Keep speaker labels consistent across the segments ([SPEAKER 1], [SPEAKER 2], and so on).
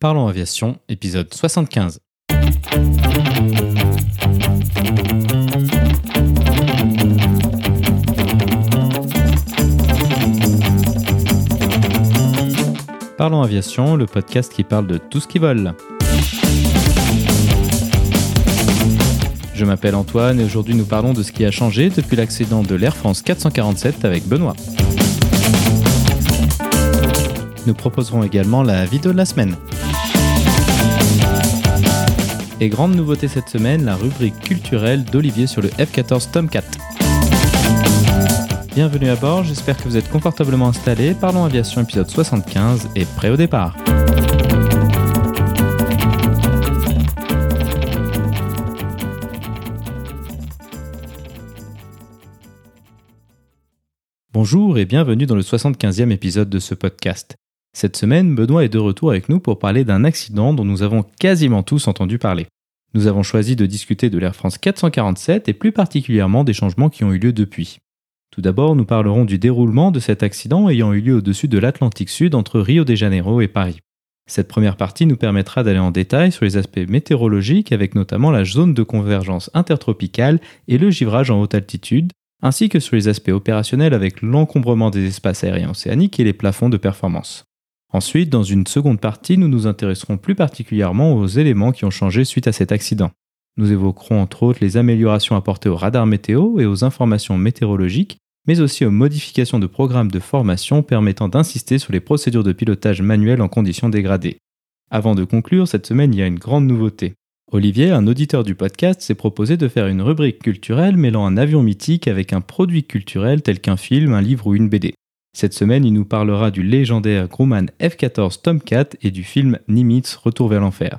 [SPEAKER 1] Parlons Aviation, épisode 75. Parlons Aviation, le podcast qui parle de tout ce qui vole. Je m'appelle Antoine et aujourd'hui nous parlons de ce qui a changé depuis l'accident de l'Air France 447 avec Benoît. Nous proposerons également la vidéo de la semaine. Et grande nouveauté cette semaine, la rubrique culturelle d'Olivier sur le F-14 Tomcat. Bienvenue à bord, j'espère que vous êtes confortablement installés. Parlons aviation épisode 75 et prêt au départ. Bonjour et bienvenue dans le 75e épisode de ce podcast. Cette semaine, Benoît est de retour avec nous pour parler d'un accident dont nous avons quasiment tous entendu parler. Nous avons choisi de discuter de l'Air France 447 et plus particulièrement des changements qui ont eu lieu depuis. Tout d'abord, nous parlerons du déroulement de cet accident ayant eu lieu au-dessus de l'Atlantique Sud entre Rio de Janeiro et Paris. Cette première partie nous permettra d'aller en détail sur les aspects météorologiques avec notamment la zone de convergence intertropicale et le givrage en haute altitude, ainsi que sur les aspects opérationnels avec l'encombrement des espaces aériens océaniques et les plafonds de performance. Ensuite, dans une seconde partie, nous nous intéresserons plus particulièrement aux éléments qui ont changé suite à cet accident. Nous évoquerons entre autres les améliorations apportées au radar météo et aux informations météorologiques, mais aussi aux modifications de programmes de formation permettant d'insister sur les procédures de pilotage manuel en conditions dégradées. Avant de conclure, cette semaine, il y a une grande nouveauté. Olivier, un auditeur du podcast, s'est proposé de faire une rubrique culturelle mêlant un avion mythique avec un produit culturel tel qu'un film, un livre ou une BD. Cette semaine, il nous parlera du légendaire Grumman F-14 Tomcat et du film Nimitz Retour vers l'enfer.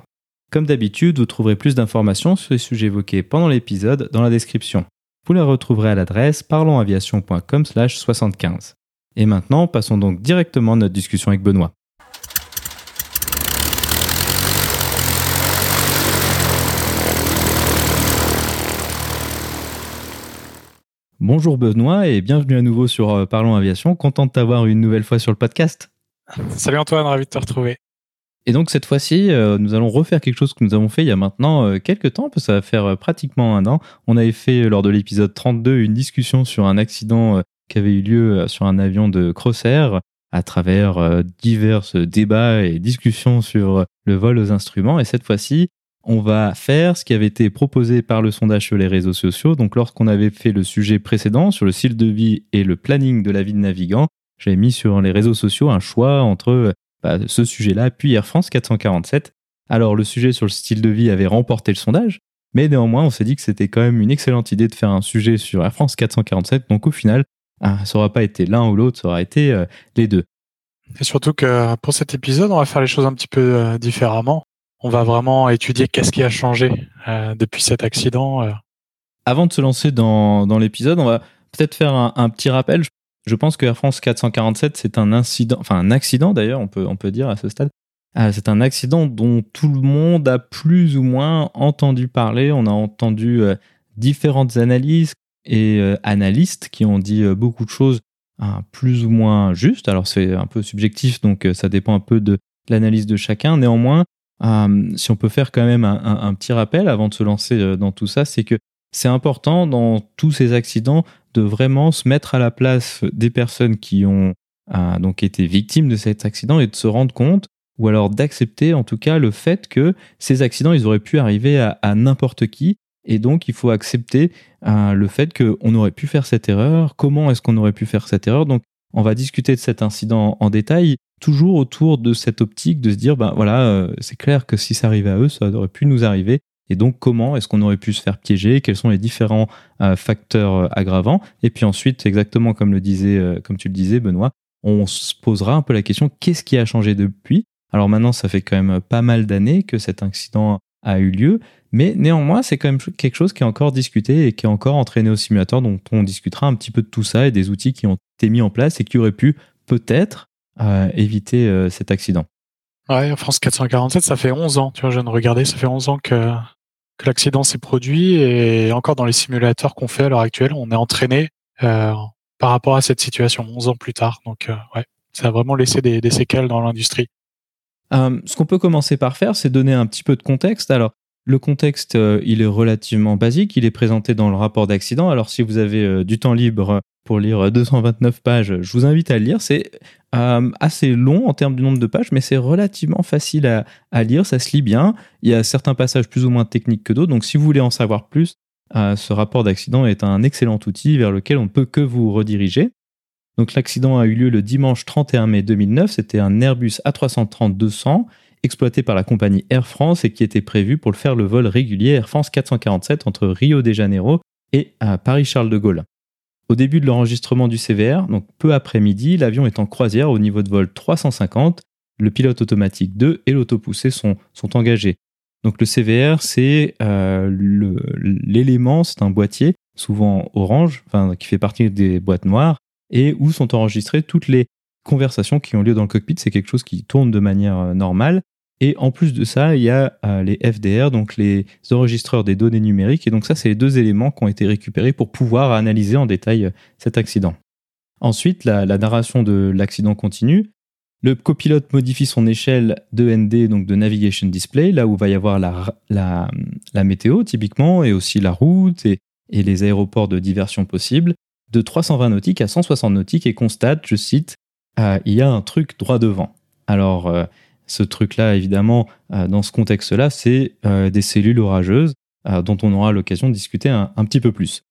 [SPEAKER 1] Comme d'habitude, vous trouverez plus d'informations sur les sujets évoqués pendant l'épisode dans la description. Vous la retrouverez à l'adresse parlonsaviation.com/75. Et maintenant, passons donc directement à notre discussion avec Benoît. Bonjour Benoît et bienvenue à nouveau sur euh, Parlons Aviation. Content de t'avoir une nouvelle fois sur le podcast.
[SPEAKER 2] Salut Antoine, ravi de te retrouver.
[SPEAKER 1] Et donc cette fois-ci, euh, nous allons refaire quelque chose que nous avons fait il y a maintenant euh, quelques temps, ça va faire pratiquement un an. On avait fait lors de l'épisode 32 une discussion sur un accident qui avait eu lieu sur un avion de Crossair à travers divers débats et discussions sur le vol aux instruments. Et cette fois-ci, on va faire ce qui avait été proposé par le sondage sur les réseaux sociaux. Donc, lorsqu'on avait fait le sujet précédent sur le style de vie et le planning de la vie de navigant, j'avais mis sur les réseaux sociaux un choix entre bah, ce sujet-là puis Air France 447. Alors, le sujet sur le style de vie avait remporté le sondage, mais néanmoins, on s'est dit que c'était quand même une excellente idée de faire un sujet sur Air France 447. Donc, au final, ah, ça n'aura pas été l'un ou l'autre, ça aura été euh, les deux.
[SPEAKER 2] Et surtout que pour cet épisode, on va faire les choses un petit peu euh, différemment on va vraiment étudier qu'est-ce qui a changé euh, depuis cet accident. Euh.
[SPEAKER 1] Avant de se lancer dans, l'épisode, on va peut-être faire un, petit rappel. Je pense que Air France 447, c'est un incident, enfin un accident d'ailleurs, on peut, on peut dire à ce stade. Euh, c'est un accident dont tout le monde a plus ou moins entendu parler. On a entendu différentes analyses et analystes qui ont dit beaucoup de choses plus ou moins justes. Alors c'est un peu subjectif, donc ça dépend un peu de l'analyse de chacun. Néanmoins, euh, si on peut faire quand même un, petit rappel avant de se lancer euh, dans tout ça, c'est que c'est important dans tous ces accidents de vraiment se mettre à la place des personnes qui ont euh, donc été victimes de cet accident et de se rendre compte ou alors d'accepter en tout cas le fait que ces accidents ils auraient pu arriver à, n'importe qui. Et donc il faut accepter le fait qu'on aurait pu faire cette erreur comment est-ce qu'on aurait pu faire cette erreur. Donc on va discuter de cet incident en détail toujours autour de cette optique de se dire, ben voilà, euh, c'est clair que si ça arrivait à eux, ça aurait pu nous arriver. Et donc, comment est-ce qu'on aurait pu se faire piéger? Quels sont les différents euh, facteurs euh, aggravants? Et puis ensuite, exactement comme le disait, comme tu le disais, Benoît, on se posera un peu la question qu'est-ce qui a changé depuis? Alors maintenant, ça fait quand même pas mal d'années que cet accident a eu lieu, mais néanmoins, c'est quand même quelque chose qui est encore discuté et qui est encore entraîné au simulateur, dont on discutera un petit peu de tout ça et des outils qui ont été mis en place et qui auraient pu peut-être éviter euh, cet accident.
[SPEAKER 2] Ouais, en France 447, ça fait 11 ans, tu vois, je viens de regarder, ça fait 11 ans que, que l'accident s'est produit et encore dans les simulateurs qu'on fait à l'heure actuelle, on est entraîné euh, par rapport à cette situation 11 ans plus tard. Donc, euh, ouais, ça a vraiment laissé des, séquelles dans l'industrie.
[SPEAKER 1] ce qu'on peut commencer par faire, c'est donner un petit peu de contexte. Alors, le contexte, il est relativement basique, il est présenté dans le rapport d'accident. Alors, si vous avez du temps libre pour lire 229 pages, je vous invite à le lire. C'est assez long en termes du nombre de pages, mais c'est relativement facile à, à, lire, ça se lit bien. Il y a certains passages plus ou moins techniques que d'autres, donc si vous voulez en savoir plus, ce rapport d'accident est un excellent outil vers lequel on ne peut que vous rediriger. Donc l'accident a eu lieu le dimanche 31 mai 2009. C'était un Airbus A330-200 exploité par la compagnie Air France et qui était prévu pour le faire le vol régulier Air France 447 entre Rio de Janeiro et Paris-Charles de Gaulle. Au début de l'enregistrement du CVR, donc peu après midi, l'avion est en croisière au niveau de vol 350. Le pilote automatique 2 et l'autopoussé sont, engagés. Donc le CVR, c'est euh, l'élément, c'est un boîtier, souvent orange, qui fait partie des boîtes noires, et où sont enregistrées toutes les conversations qui ont lieu dans le cockpit. C'est quelque chose qui tourne de manière euh, normale. Et en plus de ça, il y a euh, les FDR, donc les enregistreurs des données numériques. Et donc ça, c'est les deux éléments qui ont été récupérés pour pouvoir analyser en détail cet accident. Ensuite, la narration de l'accident continue. Le copilote modifie son échelle de ND, donc de Navigation Display, là où va y avoir la, météo typiquement, et aussi la route et, les aéroports de diversion possibles, de 320 nautiques à 160 nautiques et constate, je cite, euh, il y a un truc droit devant. Alors, euh, ce truc-là, évidemment, euh, dans ce contexte-là, c'est des cellules orageuses dont on aura l'occasion de discuter un petit peu plus.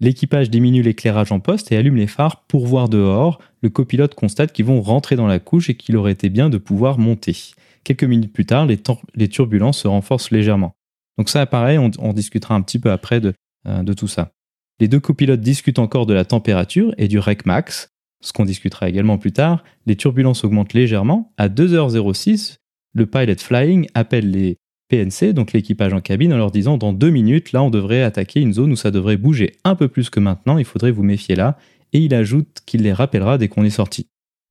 [SPEAKER 1] L'équipage diminue l'éclairage en poste et allume les phares pour voir dehors. Le copilote constate qu'ils vont rentrer dans la couche et qu'il aurait été bien de pouvoir monter. Quelques minutes plus tard, les, turbulences se renforcent légèrement. Donc ça, pareil, on, discutera un petit peu après euh, de, tout ça. Les deux copilotes discutent encore de la température et du rec max, ce qu'on discutera également plus tard. Les turbulences augmentent légèrement. À 2h06, le pilot flying appelle les PNC, donc l'équipage en cabine, en leur disant dans deux minutes, là, on devrait attaquer une zone où ça devrait bouger un peu plus que maintenant, il faudrait vous méfier là. Et il ajoute qu'il les rappellera dès qu'on est sorti.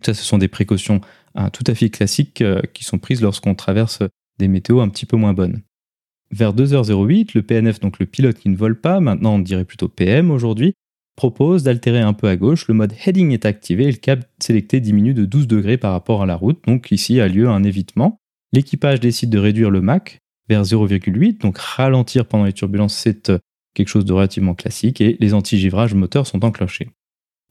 [SPEAKER 1] Ça, ce sont des précautions hein, tout à fait classiques euh, qui sont prises lorsqu'on traverse des météos un petit peu moins bonnes. Vers 2h08, le PNF, donc le pilote qui ne vole pas, maintenant on dirait plutôt PM aujourd'hui, propose d'altérer un peu à gauche. Le mode heading est activé et le cap sélecté diminue de 12 degrés par rapport à la route. Donc ici a lieu un évitement. L'équipage décide de réduire le Mach vers 0,8. Donc ralentir pendant les turbulences, c'est euh, quelque chose de relativement classique et les anti-givrages moteurs sont enclenchés.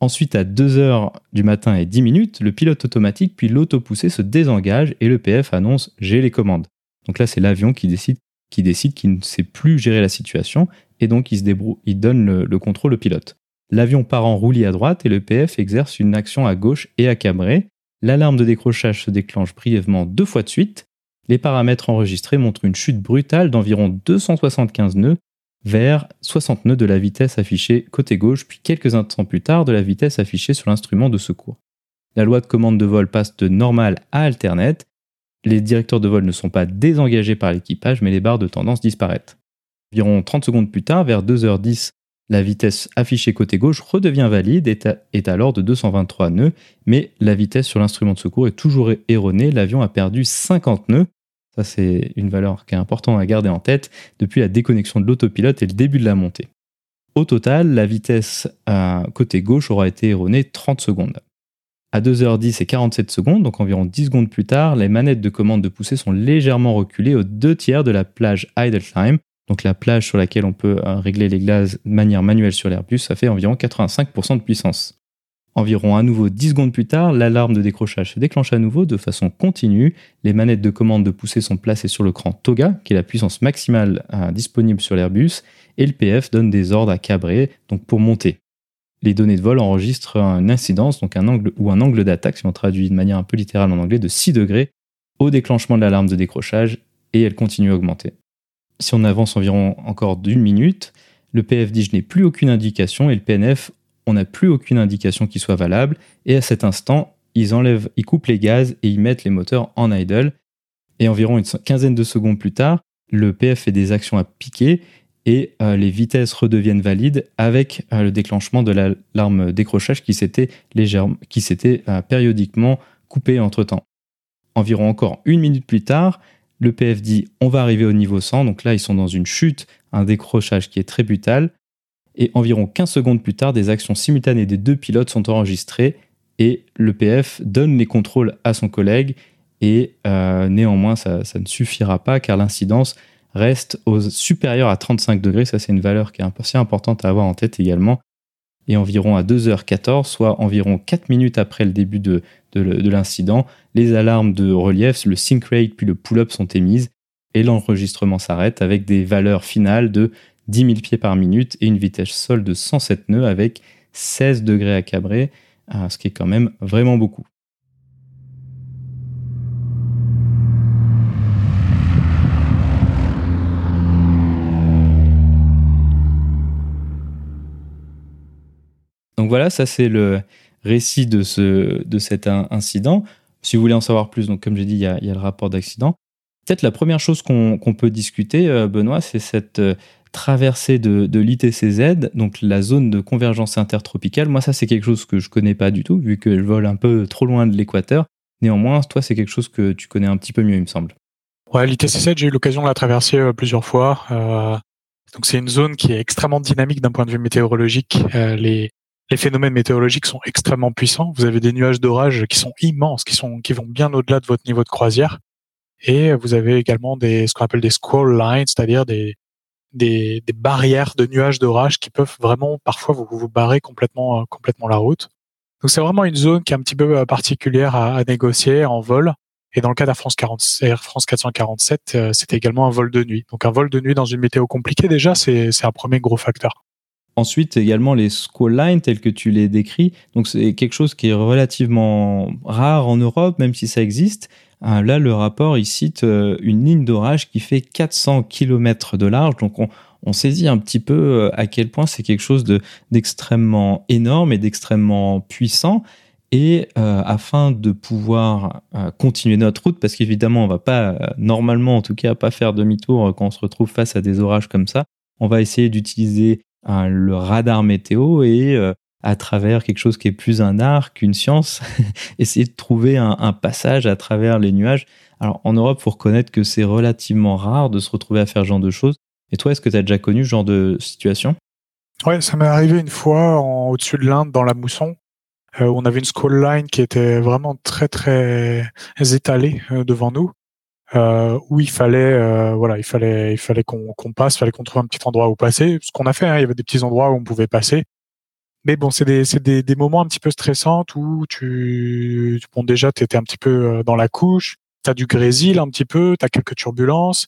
[SPEAKER 1] Ensuite, à 2h du matin et 10 minutes, le pilote automatique puis l'autopoussé se désengage et le PF annonce j'ai les commandes. Donc là, c'est l'avion qui décide qui décide qu'il ne sait plus gérer la situation et donc il, se débrouille, il donne le contrôle au pilote. L'avion part en roulis à droite et le PF exerce une action à gauche et à cabrer. L'alarme de décrochage se déclenche brièvement deux fois de suite les paramètres enregistrés montrent une chute brutale d'environ 275 nœuds vers 60 nœuds de la vitesse affichée côté gauche, puis quelques instants plus tard de la vitesse affichée sur l'instrument de secours. La loi de commande de vol passe de normal à alternate. Les directeurs de vol ne sont pas désengagés par l'équipage, mais les barres de tendance disparaissent. Environ 30 secondes plus tard, vers 2h10, la vitesse affichée côté gauche redevient valide et est alors de 223 nœuds, mais la vitesse sur l'instrument de secours est toujours erronée. L'avion a perdu 50 nœuds ça, c'est une valeur qui est importante à garder en tête depuis la déconnexion de l'autopilote et le début de la montée. Au total, la vitesse côté gauche aura été erronée 30 secondes. À 2h10 et 47 secondes, donc environ 10 secondes plus tard, les manettes de commande de poussée sont légèrement reculées aux deux tiers de la plage idle time, donc la plage sur laquelle on peut euh, régler les glaces de manière manuelle sur l'Airbus, ça fait environ 85% de puissance. Environ à nouveau 10 secondes plus tard, l'alarme de décrochage se déclenche à nouveau de façon continue. Les manettes de commande de poussée sont placées sur le cran TOGA, qui est la puissance maximale euh, disponible sur l'Airbus, et le PF donne des ordres à cabrer, donc pour monter. Les données de vol enregistrent une incidence, donc un angle ou un angle d'attaque, si on traduit de manière un peu littérale en anglais, de 6 degrés au déclenchement de l'alarme de décrochage, et elle continue à augmenter. Si on avance environ encore d'une minute, le PF dit je n'ai plus aucune indication et le PNF on n'a plus aucune indication qui soit valable, et à cet instant, ils enlèvent, ils coupent les gaz et ils mettent les moteurs en idle. Et environ une quinzaine de secondes plus tard, le PF fait des actions à piquer et euh, les vitesses redeviennent valides avec euh, le déclenchement de l'alarme décrochage qui s'était euh, périodiquement coupé entre temps. Environ encore une minute plus tard, le PF dit on va arriver au niveau 100, donc là ils sont dans une chute, un décrochage qui est très brutal et environ 15 secondes plus tard, des actions simultanées des deux pilotes sont enregistrées et le PF donne les contrôles à son collègue Et néanmoins, ça, ne suffira pas car l'incidence reste supérieure à 35 degrés. Ça, c'est une valeur qui est assez importante à avoir en tête également. Et environ à 2h14, soit environ 4 minutes après le début de, de l'incident, les alarmes de relief, le sync rate puis le pull-up sont émises et l'enregistrement s'arrête avec des valeurs finales de 10 000 pieds par minute et une vitesse sol de 107 nœuds avec 16 degrés à cabrer, ce qui est quand même vraiment beaucoup. Donc voilà, ça c'est le récit de, ce, de cet incident. Si vous voulez en savoir plus, donc comme j'ai dit, il y, a, le rapport d'accident. Peut-être la première chose qu'on peut discuter, euh, Benoît, c'est cette euh, traversée de, l'ITCZ, donc la zone de convergence intertropicale. Moi, ça, c'est quelque chose que je connais pas du tout, vu que je vole un peu trop loin de l'équateur. Néanmoins, toi, c'est quelque chose que tu connais un petit peu mieux, il me semble.
[SPEAKER 2] Ouais, l'ITCZ, j'ai eu l'occasion de la traverser euh, plusieurs fois. donc, c'est une zone qui est extrêmement dynamique d'un point de vue météorologique. les, les phénomènes météorologiques sont extrêmement puissants. Vous avez des nuages d'orage qui sont immenses, qui sont qui vont bien au-delà de votre niveau de croisière. Et vous avez également des ce qu'on appelle des squall lines, c'est-à-dire des, des, des barrières de nuages d'orage qui peuvent vraiment parfois vous, vous barrer complètement euh, complètement la route. Donc c'est vraiment une zone qui est un petit peu euh, particulière à, à négocier en vol. Et dans le cas d'Air France, 40, Air France 447, euh, c'était également un vol de nuit. Donc un vol de nuit dans une météo compliquée déjà, c'est un premier gros facteur.
[SPEAKER 1] Ensuite, également les squall lines tels que tu les décris. Donc, c'est quelque chose qui est relativement rare en Europe, même si ça existe. Euh, là, le rapport, il cite euh, une ligne d'orage qui fait 400 km de large. Donc, on, saisit un petit peu euh, à quel point c'est quelque chose d'extrêmement énorme et d'extrêmement puissant. Et afin de pouvoir continuer notre route, parce qu'évidemment, on va pas, normalement en tout cas, pas faire demi-tour quand on se retrouve face à des orages comme ça, on va essayer d'utiliser le radar météo et euh, à travers quelque chose qui est plus un art qu'une science, essayer de trouver un, passage à travers les nuages. Alors en Europe, faut reconnaître que c'est relativement rare de se retrouver à faire ce genre de choses. Et toi, est-ce que tu as déjà connu ce genre de situation?
[SPEAKER 2] Ouais, ça m'est arrivé une fois au-dessus de l'Inde, dans la mousson. Euh, on avait une squall line qui était vraiment très très étalée euh, devant nous euh, où il fallait euh, voilà il fallait il fallait qu'on qu'on passe, il fallait qu'on trouve un petit endroit où passer. Ce qu'on a fait, hein, il y avait des petits endroits où on pouvait passer. Mais bon, c'est des, des, des, moments un petit peu stressants où tu, bon, déjà, tu étais un petit peu euh, dans la couche, tu as du grésil un petit peu, tu as quelques turbulences,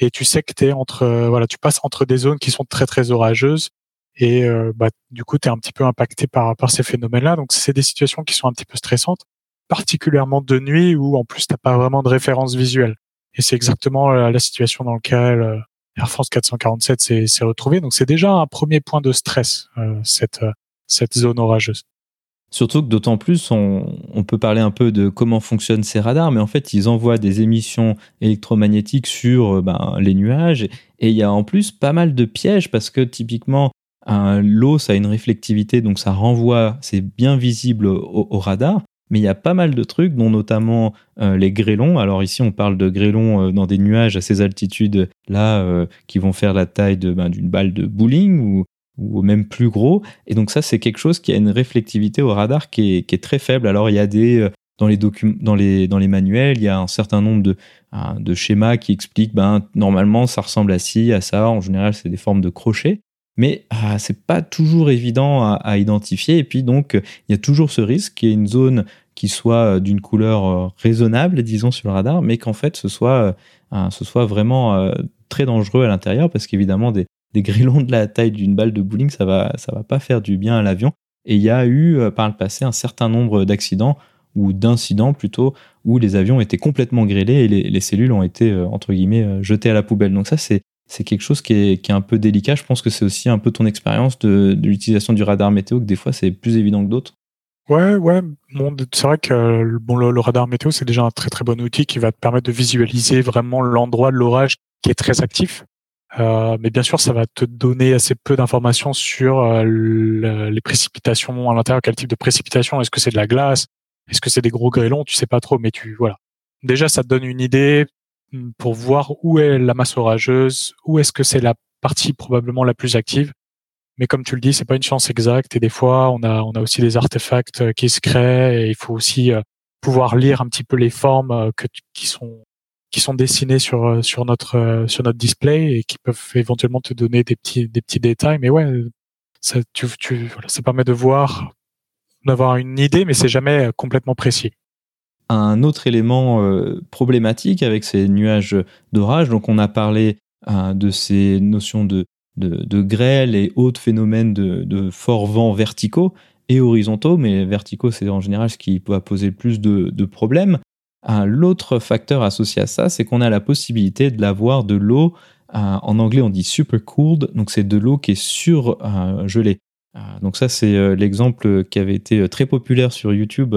[SPEAKER 2] et tu sais que es entre, euh, voilà, tu passes entre des zones qui sont très, très orageuses, et euh, bah, du coup, tu es un petit peu impacté par, par ces phénomènes-là. Donc, c'est des situations qui sont un petit peu stressantes, particulièrement de nuit, où en plus, tu pas vraiment de référence visuelle. Et c'est exactement euh, la situation dans laquelle euh, Air France 447 s'est retrouvé. Donc c'est déjà un premier point de stress, euh, cette, cette zone orageuse.
[SPEAKER 1] Surtout que d'autant plus, on, peut parler un peu de comment fonctionnent ces radars, mais en fait, ils envoient des émissions électromagnétiques sur ben, les nuages. Et il y a en plus pas mal de pièges parce que typiquement, l'eau, ça a une réflectivité, donc ça renvoie, c'est bien visible au radar mais il y a pas mal de trucs, dont notamment euh, les grêlons. Alors ici, on parle de grêlons euh, dans des nuages à ces altitudes-là euh, qui vont faire la taille ben, d'une balle de bowling ou, même plus gros. Et donc ça, c'est quelque chose qui a une réflectivité au radar qui est, très faible. Alors il y a des dans les, dans, les, dans les manuels, il y a un certain nombre de, de schémas qui expliquent ben, normalement ça ressemble à ci, à ça. En général, c'est des formes de crochets mais ah, c'est pas toujours évident à, identifier. Et puis donc, il y a toujours ce risque qu'il y ait une zone qui soit euh, d'une couleur euh, raisonnable, disons, sur le radar, mais qu'en fait, ce soit, euh, ce soit vraiment très dangereux à l'intérieur, parce qu'évidemment, des, grillons de la taille d'une balle de bowling, ça va, ça va pas faire du bien à l'avion. Et il y a eu par le passé un certain nombre d'accidents, ou d'incidents plutôt, où les avions étaient complètement grillés et les, les cellules ont été, entre guillemets, jetées à la poubelle. Donc ça, c'est c'est quelque chose qui est, qui est, un peu délicat. Je pense que c'est aussi un peu ton expérience de, de l'utilisation du radar météo, que des fois c'est plus évident que d'autres.
[SPEAKER 2] Ouais, ouais. Bon, c'est vrai que bon, le, radar météo, c'est déjà un très très bon outil qui va te permettre de visualiser vraiment l'endroit de l'orage qui est très actif. Euh, mais bien sûr, ça va te donner assez peu d'informations sur euh, les précipitations à l'intérieur. Quel type de précipitation Est-ce que c'est de la glace? Est-ce que c'est des gros grêlons? Tu sais pas trop, mais tu voilà. Déjà, ça te donne une idée hmm, pour voir où est la masse orageuse, où est-ce que c'est la partie probablement la plus active mais comme tu le dis, c'est pas une chance exacte et des fois on a on a aussi des artefacts euh, qui se créent et il faut aussi euh, pouvoir lire un petit peu les formes que, qui sont qui sont dessinées sur sur notre sur notre display et qui peuvent éventuellement te donner des petits des petits détails. Mais ouais, ça tu, tu voilà, ça permet de voir d'avoir une idée, mais c'est jamais complètement précis
[SPEAKER 1] un autre élément problématique avec ces nuages d'orage. Donc, on a parlé de ces notions de, de, grêle et autres phénomènes de, forts vents verticaux et horizontaux, mais verticaux, c'est en général ce qui va poser le plus de, problèmes. L'autre facteur associé à ça, c'est qu'on a la possibilité de l'avoir de l'eau. en anglais, on dit super cooled, donc c'est de l'eau qui est surgelée. donc ça, c'est l'exemple qui avait été très populaire sur YouTube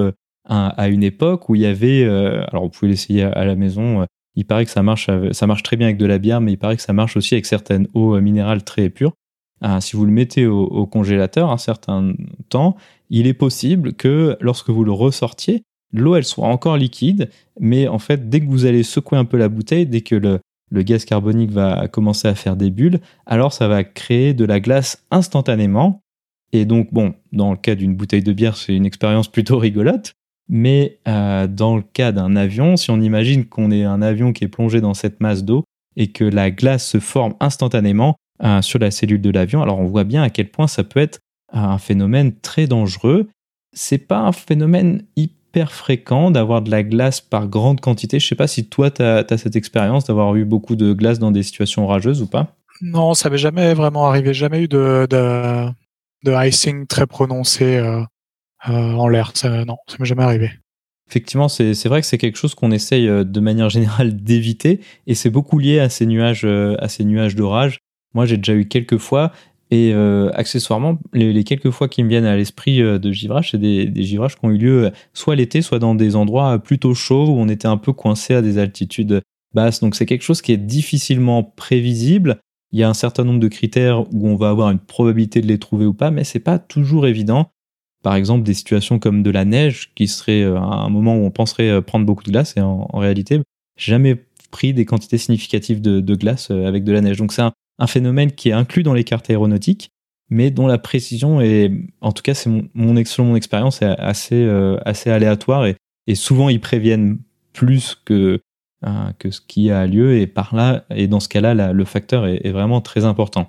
[SPEAKER 1] à une époque où il y avait, alors vous pouvez l'essayer à la maison, il paraît que ça marche, ça marche très bien avec de la bière, mais il paraît que ça marche aussi avec certaines eaux minérales très pures. Ah, si vous le mettez au, congélateur un certain temps, il est possible que lorsque vous le ressortiez, l'eau elle soit encore liquide, mais en fait dès que vous allez secouer un peu la bouteille, dès que le gaz carbonique va commencer à faire des bulles, alors ça va créer de la glace instantanément. Et donc bon, dans le cas d'une bouteille de bière, c'est une expérience plutôt rigolote. Mais euh, dans le cas d'un avion, si on imagine qu'on est un avion qui est plongé dans cette masse d'eau et que la glace se forme instantanément euh, sur la cellule de l'avion, alors on voit bien à quel point ça peut être un phénomène très dangereux. C'est pas un phénomène hyper fréquent d'avoir de la glace par grande quantité. Je sais pas si toi, tu as, cette expérience d'avoir eu beaucoup de glace dans des situations orageuses ou pas
[SPEAKER 2] Non, ça m'est jamais vraiment arrivé. Jamais eu de, de, icing très prononcé. Euh, euh, en l'air. non, ça m'est jamais arrivé.
[SPEAKER 1] Effectivement, c'est vrai que c'est quelque chose qu'on essaye euh, de manière générale d'éviter, et c'est beaucoup lié à ces nuages, euh, à ces nuages d'orage. Moi, j'ai déjà eu quelques fois, et accessoirement, les, quelques fois qui me viennent à l'esprit de givrage, c'est des, des, givrages qui ont eu lieu soit l'été, soit dans des endroits plutôt chauds où on était un peu coincé à des altitudes basses. Donc c'est quelque chose qui est difficilement prévisible. Il y a un certain nombre de critères où on va avoir une probabilité de les trouver ou pas, mais c'est pas toujours évident par exemple des situations comme de la neige, qui serait euh, un moment où on penserait euh, prendre beaucoup de glace, et en, réalité, jamais pris des quantités significatives de, glace euh, avec de la neige. Donc c'est un, phénomène qui est inclus dans les cartes aéronautiques, mais dont la précision est, en tout cas, c'est mon, mon, mon expérience, est assez, assez aléatoire et, souvent ils préviennent plus que, que ce qui a lieu et par là, et dans ce cas-là, le facteur est, vraiment très important.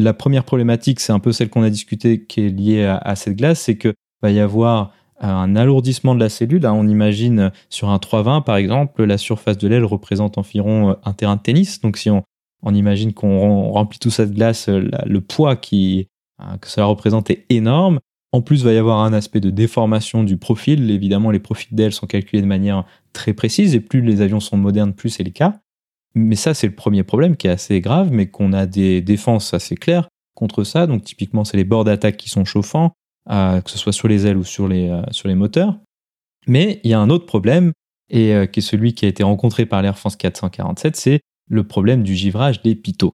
[SPEAKER 1] La première problématique, c'est un peu celle qu'on a discutée qui est liée à, cette glace, c'est qu'il va y avoir euh, un alourdissement de la cellule. on imagine euh, sur un 320, par exemple, la surface de l'aile représente environ euh, un terrain de tennis. Donc, si on, imagine qu'on remplit tout ça de glace, le poids qui, que cela représente est énorme. En plus, il va y avoir un aspect de déformation du profil. Évidemment, les profils d'aile sont calculés de manière très précise et plus les avions sont modernes, plus c'est le cas. Mais ça, c'est le premier problème qui est assez grave, mais qu'on a des défenses assez claires contre ça. Donc, typiquement, c'est les bords d'attaque qui sont chauffants, euh, que ce soit sur les ailes ou sur les, euh, sur les moteurs. Mais il y a un autre problème, et euh, qui est celui qui a été rencontré par l'Air France 447, c'est le problème du givrage des pitot.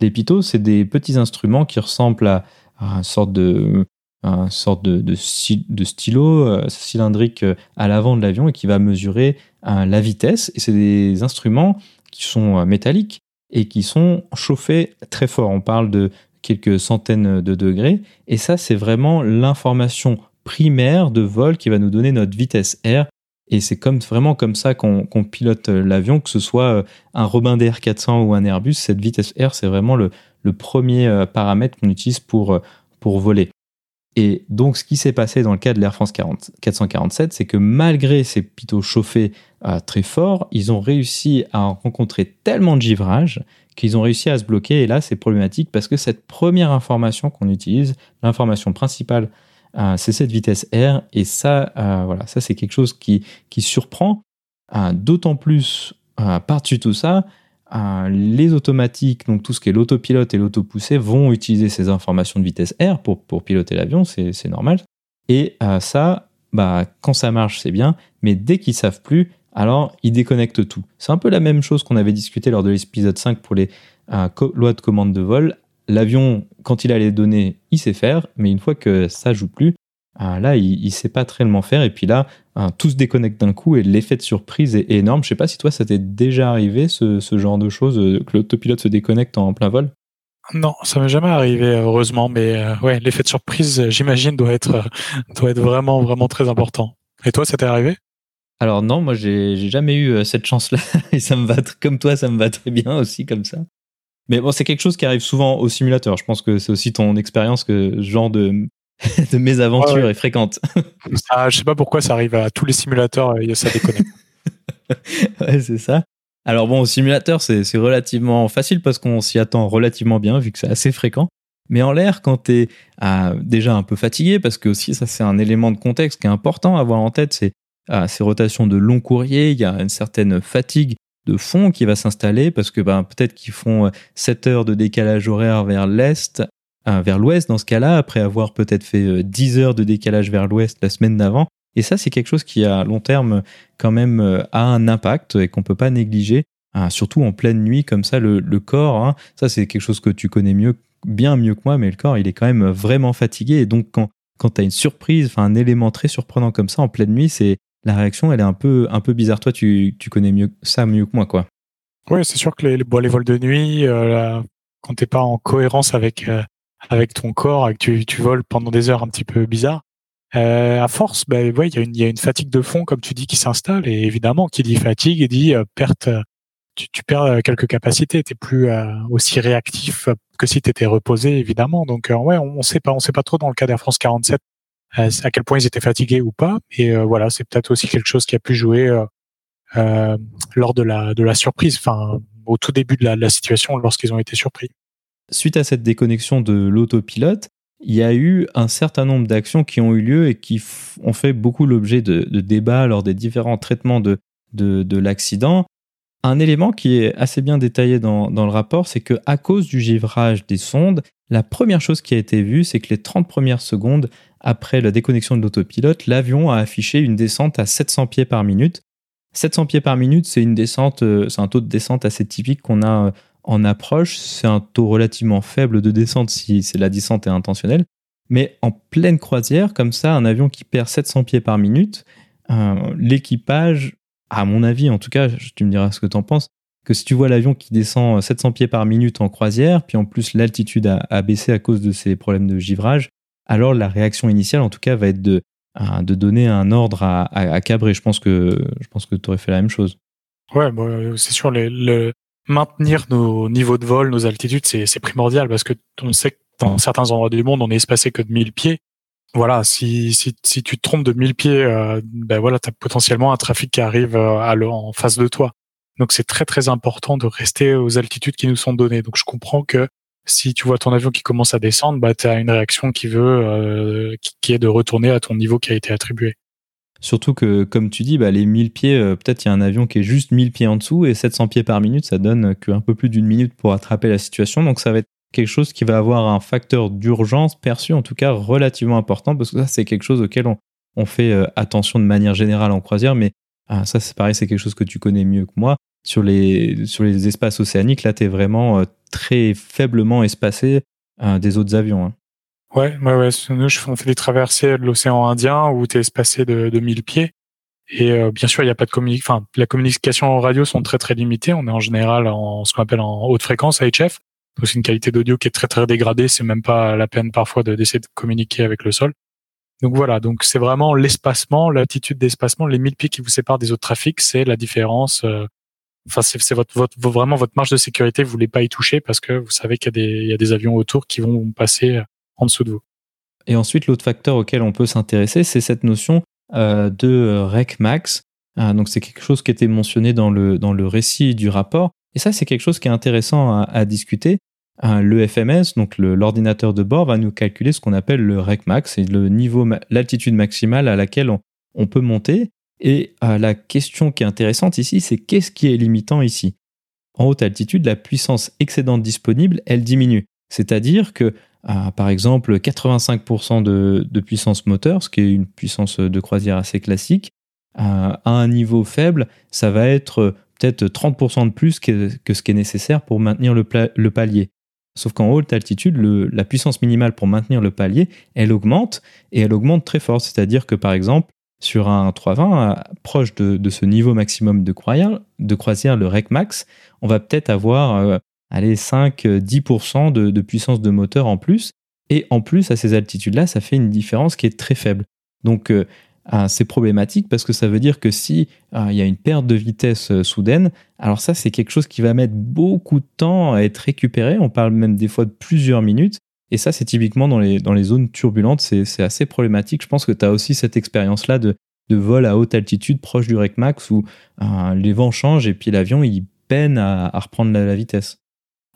[SPEAKER 1] Les pitot, c'est des petits instruments qui ressemblent à, une sorte de, une sorte de, de stylo cylindrique à l'avant de l'avion et qui va mesurer la vitesse. Et c'est des instruments qui sont euh, métalliques et qui sont chauffés très fort. On parle de quelques centaines de degrés. Et ça, c'est vraiment l'information primaire de vol qui va nous donner notre vitesse R. Et c'est comme, vraiment comme ça qu'on pilote euh, l'avion, que ce soit euh, un Robin DR 400 ou un Airbus. Cette vitesse R, c'est vraiment le, premier paramètre qu'on utilise pour voler. Et donc, ce qui s'est passé dans le cas de l'Air France 447, c'est que malgré ces pitot chauffés euh, très forts, ils ont réussi à rencontrer tellement de givrage qu'ils ont réussi à se bloquer. Et là, c'est problématique parce que cette première information qu'on utilise, l'information principale, euh, c'est cette vitesse R. Et ça, euh, voilà, ça c'est quelque chose qui, qui surprend. D'autant plus, par-dessus tout ça, les automatiques, donc tout ce qui est l'autopilote et l'autopoussé, vont utiliser ces informations de vitesse R pour, piloter l'avion, c'est normal. Et euh, ça, bah, quand ça marche, c'est bien, mais dès qu'ils savent plus, alors ils déconnectent tout. C'est un peu la même chose qu'on avait discuté lors de l'épisode 5 pour les euh, lois de commande de vol. L'avion, quand il a les données, il sait faire, mais une fois que ça joue plus, là, il ne sait pas très tellement faire. Et puis là, hein, tout se déconnecte d'un coup et l'effet de surprise est, énorme. Je sais pas si toi, ça t'est déjà arrivé, ce, genre de choses, euh, que l'autopilote se déconnecte en plein vol?
[SPEAKER 2] Non, ça m'est jamais arrivé, heureusement. Mais euh, ouais, l'effet de surprise, j'imagine, doit être, doit être vraiment, vraiment très important. Et toi, ça t'est arrivé?
[SPEAKER 1] Alors non, moi j'ai jamais eu cette chance-là et ça me va comme toi, ça me va très bien aussi comme ça. Mais bon, c'est quelque chose qui arrive souvent au simulateur. Je pense que c'est aussi ton expérience que ce genre de, de mésaventure est fréquente.
[SPEAKER 2] Ah, je sais pas pourquoi ça arrive à tous les simulateurs, ça déconne.
[SPEAKER 1] ouais, c'est ça. Alors bon, au simulateur, c'est relativement facile parce qu'on s'y attend relativement bien vu que c'est assez fréquent. Mais en l'air, quand tu es ah, déjà un peu fatigué, parce que aussi ça c'est un élément de contexte qui est important à avoir en tête, c'est ah, ces rotations de long courrier, il y a une certaine fatigue de fond qui va s'installer parce que ben, peut-être qu'ils font 7 heures de décalage horaire vers l'est, euh, vers l'ouest dans ce cas-là, après avoir peut-être fait 10 heures de décalage vers l'ouest la semaine d'avant. Et ça, c'est quelque chose qui, à long terme, quand même, euh, a un impact et qu'on peut pas négliger. Ah, surtout en pleine nuit, comme ça, le, corps, hein, ça, c'est quelque chose que tu connais mieux, bien mieux que moi, mais le corps, il est quand même vraiment fatigué. Et donc, quand, quand tu as une surprise, un élément très surprenant comme ça en pleine nuit, c'est la réaction, elle est un peu, un peu bizarre. Toi, tu, tu connais mieux ça mieux que moi, quoi.
[SPEAKER 2] Oui, c'est sûr que les, les, vols de nuit, euh, quand t'es pas en cohérence avec, euh, avec ton corps, et que tu, tu voles pendant des heures un petit peu bizarres, euh, à force, ouais, il y a une y a une fatigue de fond comme tu dis qui s'installe et évidemment qui dit fatigue et dit euh, perte tu, tu, perds euh, quelques capacités, t'es plus euh, aussi réactif que si tu étais reposé évidemment. Donc ouais, on, on sait pas on sait pas trop dans le cas d'Air France 47 à quel point ils étaient fatigués ou pas et voilà, c'est peut-être aussi quelque chose qui a pu jouer lors de la de la surprise, enfin au tout début de la, de la situation lorsqu'ils ont été surpris.
[SPEAKER 1] Suite à cette déconnexion de l'autopilote, il y a eu un certain nombre d'actions qui ont eu lieu et qui ont fait beaucoup l'objet de, débats lors des différents traitements de, de, l'accident. Un élément qui est assez bien détaillé dans, dans le rapport, c'est que à cause du givrage des sondes, la première chose qui a été vue, c'est que les 30 premières secondes après la déconnexion de l'autopilote, l'avion a affiché une descente à 700 pieds par minute. 700 pieds par minute, c'est euh, c'est un taux de descente assez typique qu'on a euh, en approche, c'est un taux relativement faible de descente si c'est la descente est intentionnelle. Mais en pleine croisière, comme ça, un avion qui perd 700 pieds par minute, euh, l'équipage, à mon avis, en tout cas, tu me diras ce que tu en penses, que si tu vois l'avion qui descend 700 pieds par minute en croisière, puis en plus l'altitude a, baissé à cause de ces problèmes de givrage, alors la réaction initiale, en tout cas, va être de, euh, de donner un ordre à, à. Je pense que, que tu aurais fait la même chose.
[SPEAKER 2] Ouais, c'est sûr, maintenir nos niveaux de vol, nos altitudes, c'est primordial parce que on sait que dans certains endroits du monde, on est espacé que de 1000 pieds. Voilà, si, si, si tu te trompes de 1000 pieds, euh, ben voilà, tu as potentiellement un trafic qui arrive euh, à en face de toi. Donc c'est très très important de rester aux altitudes qui nous sont données. Donc je comprends que si tu vois ton avion qui commence à descendre, bah, tu as une réaction qui veut euh, qui, qui, est de retourner à ton niveau qui a été attribué.
[SPEAKER 1] Surtout que, comme tu dis, bah, les 1000 pieds, euh, peut-être il y a un avion qui est juste 1000 pieds en dessous et 700 pieds par minute, ça donne qu'un peu plus d'une minute pour attraper la situation. Donc ça va être quelque chose qui va avoir un facteur d'urgence perçu, en tout cas relativement important, parce que ça, c'est quelque chose auquel on, fait euh, attention de manière générale en croisière. Mais ah, ça, c'est pareil, c'est quelque chose que tu connais mieux que moi. Sur les, sur les espaces océaniques, là, tu es vraiment euh, très faiblement espacé des autres avions. Hein.
[SPEAKER 2] Ouais, ouais, ouais. Nous, on fait des traversées de l'océan Indien où tu es espacé de, de 1000 pieds. Et euh, bien sûr, il n'y a pas de communication. Enfin, la communication en radio sont très très limitées. On est en général en ce qu'on appelle en haute fréquence HF. Donc c'est une qualité d'audio qui est très très dégradée. C'est même pas la peine parfois d'essayer de communiquer avec le sol. Donc voilà. Donc c'est vraiment l'espacement, l'altitude d'espacement, les 1000 pieds qui vous séparent des autres trafics, c'est la différence. Euh, enfin, c'est votre, votre, vraiment votre marge de sécurité. Vous voulez pas y toucher parce que vous savez qu'il y y a des avions autour qui vont passer en dessous de vous.
[SPEAKER 1] Et ensuite, l'autre facteur auquel on peut s'intéresser, c'est cette notion euh, de rec max. Ah, donc, c'est quelque chose qui était mentionné dans le, dans le récit du rapport. Et ça, c'est quelque chose qui est intéressant à, discuter. Euh, le FMS, donc l'ordinateur de bord, va nous calculer ce qu'on appelle le rec max, c'est le niveau, l'altitude maximale à laquelle on, peut monter. Et euh, la question qui est intéressante ici, c'est qu'est-ce qui est limitant ici? En haute altitude, la puissance excédente disponible, elle diminue. C'est-à-dire que par exemple 85% de, puissance moteur, ce qui est une puissance de croisière assez classique, à un niveau faible, ça va être peut-être 30% de plus que, ce qui est nécessaire pour maintenir le, palier. Sauf qu'en haute altitude, la puissance minimale pour maintenir le palier, elle augmente et elle augmente très fort. C'est-à-dire que par exemple, sur un 320, proche de, ce niveau maximum de croisière, de croisière, le REC max, on va peut-être avoir euh, allez, 5-10% de, de, puissance de moteur en plus. Et en plus, à ces altitudes-là, ça fait une différence qui est très faible. Donc, euh, c'est problématique parce que ça veut dire que si il y a une perte de vitesse soudaine, alors ça c'est quelque chose qui va mettre beaucoup de temps à être récupéré. On parle même des fois de plusieurs minutes. Et ça, c'est typiquement dans les, dans les zones turbulentes, c'est assez problématique. Je pense que tu as aussi cette expérience-là de, de vol à haute altitude proche du rec max où les vents changent et puis l'avion il peine à, reprendre la, vitesse.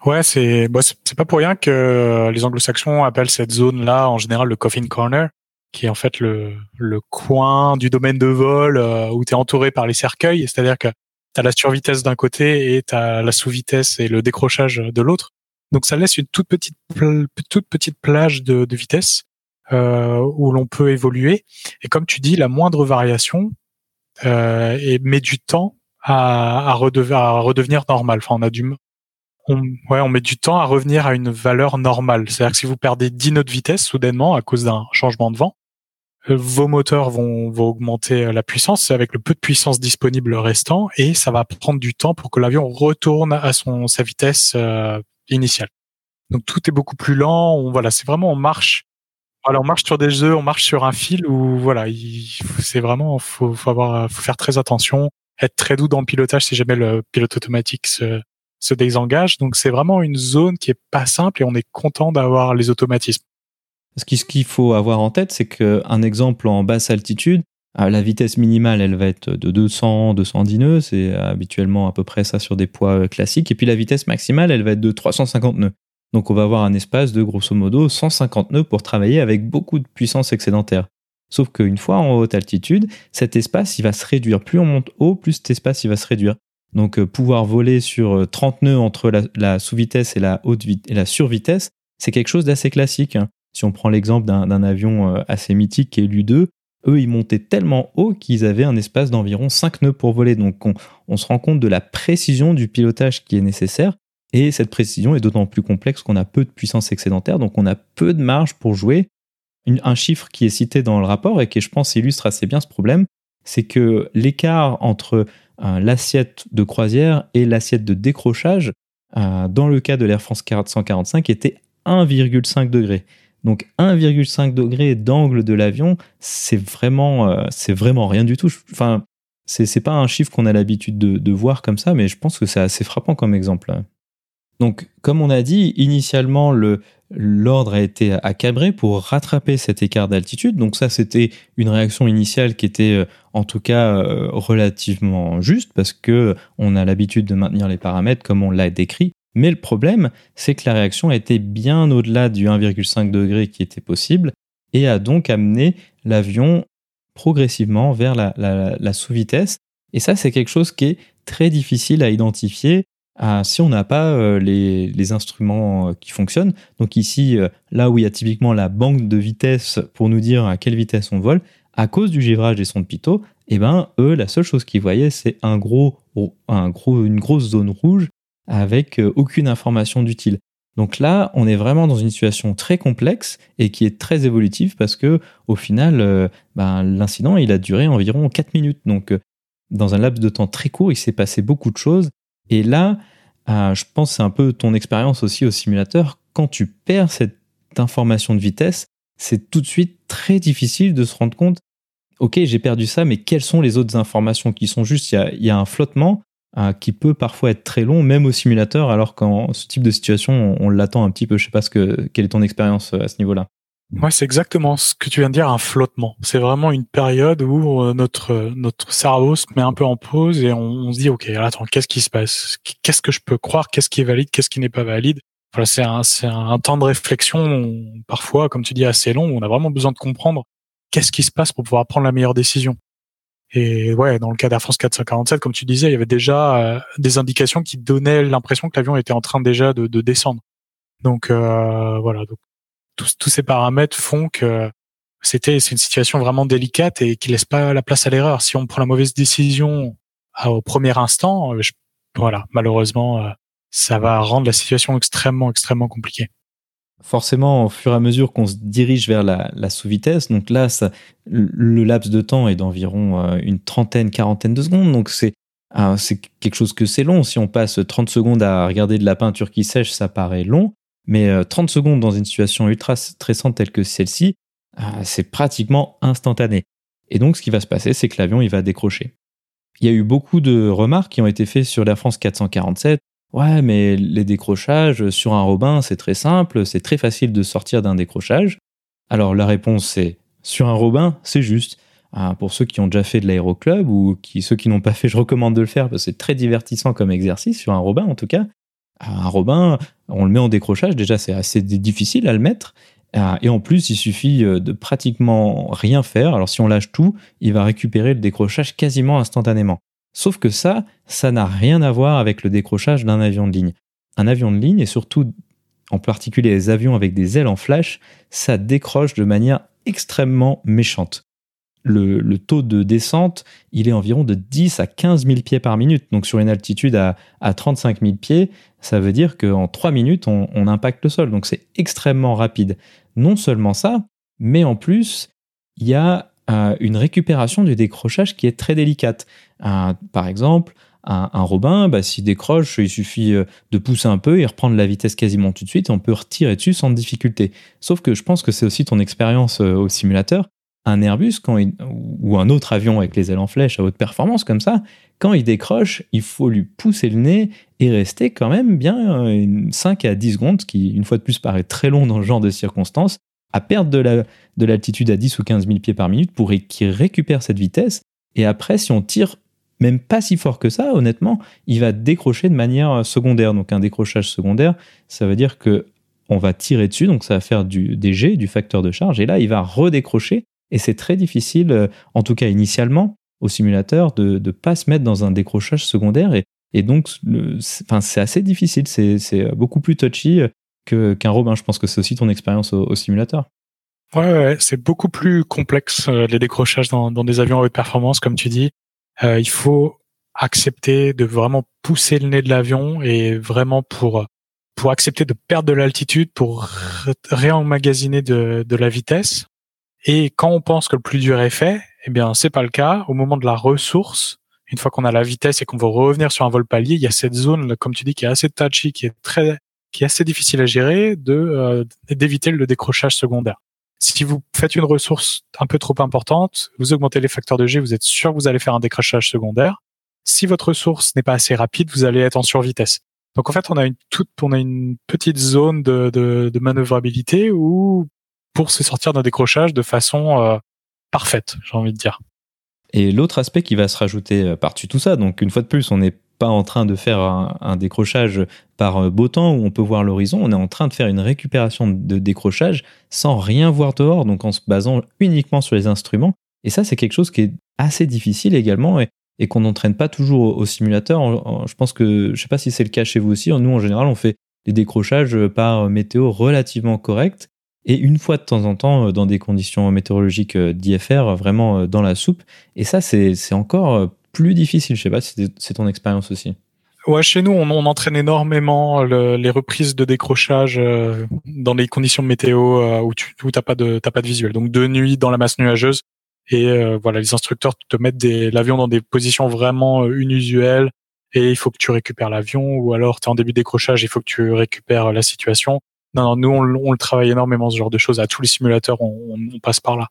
[SPEAKER 2] Ouais, c'est bah, c'est pas pour rien que les anglo-saxons appellent cette zone-là en général le coffin corner, qui est en fait le, le coin du domaine de vol euh, où tu es entouré par les cercueils, c'est-à-dire que tu as la survitesse d'un côté et tu as la sous-vitesse et le décrochage de l'autre. Donc ça laisse une toute petite toute petite plage de, de vitesse euh, où l'on peut évoluer. Et comme tu dis, la moindre variation euh, et met du temps à, à redevenir normal. Enfin, on a du on, ouais, on met du temps à revenir à une valeur normale. C'est-à-dire que si vous perdez 10 nœuds de vitesse soudainement à cause d'un changement de vent, euh, vos moteurs vont, vont augmenter la puissance avec le peu de puissance disponible restant et ça va prendre du temps pour que l'avion retourne à son sa vitesse euh, initiale. Donc tout est beaucoup plus lent. On, voilà, c'est vraiment on marche. Voilà, on marche sur des œufs, on marche sur un fil où voilà, c'est vraiment faut, faut avoir, faut faire très attention, être très doux dans le pilotage si jamais le pilote automatique se, se désengage. Donc c'est vraiment une zone qui est pas simple et on est content d'avoir les automatismes.
[SPEAKER 1] Ce qu'il faut avoir en tête, c'est qu'un exemple en basse altitude, euh, la vitesse minimale, elle va être de 200, 210 nœuds, c'est habituellement à peu près ça sur des poids euh, classiques, et puis la vitesse maximale, elle va être de 350 nœuds. Donc on va avoir un espace de grosso modo 150 nœuds pour travailler avec beaucoup de puissance excédentaire. Sauf qu'une fois en haute altitude, cet espace, il va se réduire. Plus on monte haut, plus cet espace, il va se réduire. Donc euh, pouvoir voler sur 30 nœuds entre la, sous-vitesse et la haute et la survitesse, c'est quelque chose d'assez classique. Hein. Si on prend l'exemple d'un avion euh, assez mythique qui est l'U2, eux, ils montaient tellement haut qu'ils avaient un espace d'environ 5 nœuds pour voler. Donc on, se rend compte de la précision du pilotage qui est nécessaire. Et cette précision est d'autant plus complexe qu'on a peu de puissance excédentaire, donc on a peu de marge pour jouer. un chiffre qui est cité dans le rapport et qui, je pense, illustre assez bien ce problème, c'est que l'écart entre euh, l'assiette de croisière et l'assiette de décrochage, euh, dans le cas de l'Air France 445, était 1,5 degré. Donc 1,5 degré d'angle de l'avion, c'est vraiment, euh, vraiment rien du tout. Enfin, c'est pas un chiffre qu'on a l'habitude de, voir comme ça, mais je pense que c'est assez frappant comme exemple. Donc, comme on a dit, initialement, l'ordre a été accabré pour rattraper cet écart d'altitude. Donc ça, c'était une réaction initiale qui était, euh, en tout cas, euh, relativement juste parce que on a l'habitude de maintenir les paramètres comme on l'a décrit. Mais le problème, c'est que la réaction a été bien au-delà du 1,5 degré qui était possible et a donc amené l'avion progressivement vers la, sous-vitesse. Et ça, c'est quelque chose qui est très difficile à identifier si on n'a pas euh, les, instruments euh, qui fonctionnent. Donc ici, euh, là où il y a typiquement la banque de vitesse pour nous dire à quelle vitesse on vole, à cause du givrage des sondes Pitot, eh ben, eux, la seule chose qu'ils voyaient, c'est un gros, un une grosse zone rouge avec aucune information d'utile. Donc là, on est vraiment dans une situation très complexe et qui est très évolutive parce que au final, ben, l'incident il a duré environ 4 minutes. Donc dans un laps de temps très court, il s'est passé beaucoup de choses. Et là, je pense c'est un peu ton expérience aussi au simulateur. Quand tu perds cette information de vitesse, c'est tout de suite très difficile de se rendre compte. Ok, j'ai perdu ça, mais quelles sont les autres informations qui sont juste il y a un flottement euh, qui peut parfois être très long, même au simulateur, alors qu'en ce type de situation, on, l'attend un petit peu. Je sais pas ce que, quelle est ton expérience euh, à ce niveau-là.
[SPEAKER 2] Ouais, c'est exactement ce que tu viens de dire, un flottement. C'est vraiment une période où euh, notre notre cerveau se met un peu en pause et on, se dit ok, attends, qu'est-ce qui se passe? Qu'est-ce que je peux croire? Qu'est-ce qui est valide? Qu'est-ce qui n'est pas valide? Voilà, c'est un c'est un temps de réflexion parfois, comme tu dis, assez long. Où on a vraiment besoin de comprendre qu'est-ce qui se passe pour pouvoir prendre la meilleure décision. Et ouais, dans le cas d'Air France 447, comme tu disais, il y avait déjà euh, des indications qui donnaient l'impression que l'avion était en train déjà de, de descendre. Donc euh, voilà, donc tous, ces paramètres font que c'était c'est une situation vraiment délicate et qui laisse pas la place à l'erreur. Si on prend la mauvaise décision au premier instant, euh, voilà, malheureusement, euh, ça va rendre la situation extrêmement extrêmement compliquée
[SPEAKER 1] forcément, au fur et à mesure qu'on se dirige vers la, sous-vitesse, donc là, le laps de temps est d'environ euh, une trentaine, quarantaine de secondes. Donc c'est ah, c'est quelque chose que c'est long. Si on passe 30 secondes à regarder de la peinture qui sèche, ça paraît long. Mais 30 euh, secondes dans une situation ultra stressante telle que celle-ci, ah, c'est pratiquement instantané. Et donc, ce qui va se passer, c'est que l'avion, il va décrocher. Il y a eu beaucoup de remarques qui ont été faites sur l'Air France 447. Ouais, mais les décrochages sur un Robin, c'est très simple, c'est très facile de sortir d'un décrochage. Alors la réponse c'est sur un Robin, c'est juste. Ah, pour ceux qui ont déjà fait de l'aéroclub ou qui, ceux qui n'ont pas fait, je recommande de le faire parce que c'est très divertissant comme exercice sur un Robin en tout cas. Un Robin, on le met en décrochage, déjà c'est assez difficile à le mettre. Ah, et en plus, il suffit euh, de pratiquement rien faire. Alors si on lâche tout, il va récupérer le décrochage quasiment instantanément. Sauf que ça, ça n'a rien à voir avec le décrochage d'un avion de ligne. Un avion de ligne, et surtout en particulier les avions avec des ailes en flash, ça décroche de manière extrêmement méchante. Le, taux de descente, il est environ de 10 à 15 000 pieds par minute. Donc sur une altitude à, 35 000 pieds, ça veut dire qu'en 3 minutes, on, impacte le sol. Donc c'est extrêmement rapide. Non seulement ça, mais en plus, il y a une récupération du décrochage qui est très délicate. par exemple, un, robin, bah, s'il décroche, il suffit euh, de pousser un peu et reprendre la vitesse quasiment tout de suite, on peut retirer dessus sans difficulté. Sauf que je pense que c'est aussi ton expérience euh, au simulateur. Un Airbus quand ou un autre avion avec les ailes en flèche à haute performance comme ça, quand il décroche, il faut lui pousser le nez et rester quand même bien 5 euh, à 10 secondes, ce qui une fois de plus paraît très long dans ce genre de circonstances, à perdre de l'altitude à 10 ou 15 000 pieds par minute pour qu'il récupère cette vitesse. Et après, si on tire même pas si fort que ça, honnêtement, il va décrocher de manière secondaire. Donc un décrochage secondaire, ça veut dire que on va tirer dessus, donc ça va faire du, des G, du facteur de charge, et là, il va redécrocher. Et c'est très difficile, euh, en tout cas initialement, au simulateur, de ne pas se mettre dans un décrochage secondaire. Et, et donc, c'est assez difficile, c'est beaucoup plus touchy qu'un Robin. Je pense que c'est aussi ton expérience au, simulateur.
[SPEAKER 2] Ouais, c'est beaucoup plus complexe euh, les décrochages dans, des avions à haute performance, comme tu dis. Euh, il faut accepter de vraiment pousser le nez de l'avion et vraiment pour pour accepter de perdre de l'altitude, pour réemmagasiner de, de la vitesse. Et quand on pense que le plus dur est fait, eh bien c'est pas le cas. Au moment de la ressource, une fois qu'on a la vitesse et qu'on veut revenir sur un vol palier, il y a cette zone, comme tu dis, qui est assez touchy, qui est très qui est assez difficile à gérer, de euh, d'éviter le décrochage secondaire. Si vous faites une ressource un peu trop importante, vous augmentez les facteurs de G, vous êtes sûr que vous allez faire un décrochage secondaire. Si votre ressource n'est pas assez rapide, vous allez être en survitesse. Donc en fait, on a une toute, on a une petite zone de, de, de manœuvrabilité où pour se sortir d'un décrochage de façon euh, parfaite, j'ai envie de dire.
[SPEAKER 1] Et l'autre aspect qui va se rajouter euh, par-dessus tout ça, donc une fois de plus, on n'est pas en train de faire un, décrochage par euh, beau temps où on peut voir l'horizon, on est en train de faire une récupération de décrochage sans rien voir dehors, donc en se basant uniquement sur les instruments. Et ça, c'est quelque chose qui est assez difficile également et, qu'on n'entraîne pas toujours au, simulateur. je pense que, je sais pas si c'est le cas chez vous aussi, nous en général, on fait des décrochages par météo relativement corrects et une fois de temps en temps euh, dans des conditions météorologiques euh, d'IFR, vraiment dans la soupe. Et ça, c'est encore plus difficile. Je sais pas si c'est ton expérience aussi.
[SPEAKER 2] Ouais, chez nous, on, entraîne énormément les reprises de décrochage euh, dans les conditions météo euh, où tu t'as pas de visuel. Donc de nuit dans la masse nuageuse et euh, voilà, les instructeurs te mettent l'avion dans des positions vraiment inusuelles et il faut que tu récupères l'avion ou alors tu es en début de décrochage, il faut que tu récupères la situation. Non, non nous on, le travaille énormément ce genre de choses à tous les simulateurs, on, passe par là.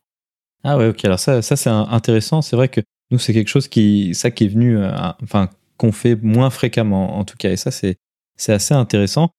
[SPEAKER 1] Ah ouais, ok. Alors ça, ça c'est intéressant. C'est vrai que nous, c'est quelque chose qui, ça qui est venu, euh, enfin, qu'on fait moins fréquemment, en tout cas. Et ça, c'est, c'est assez intéressant.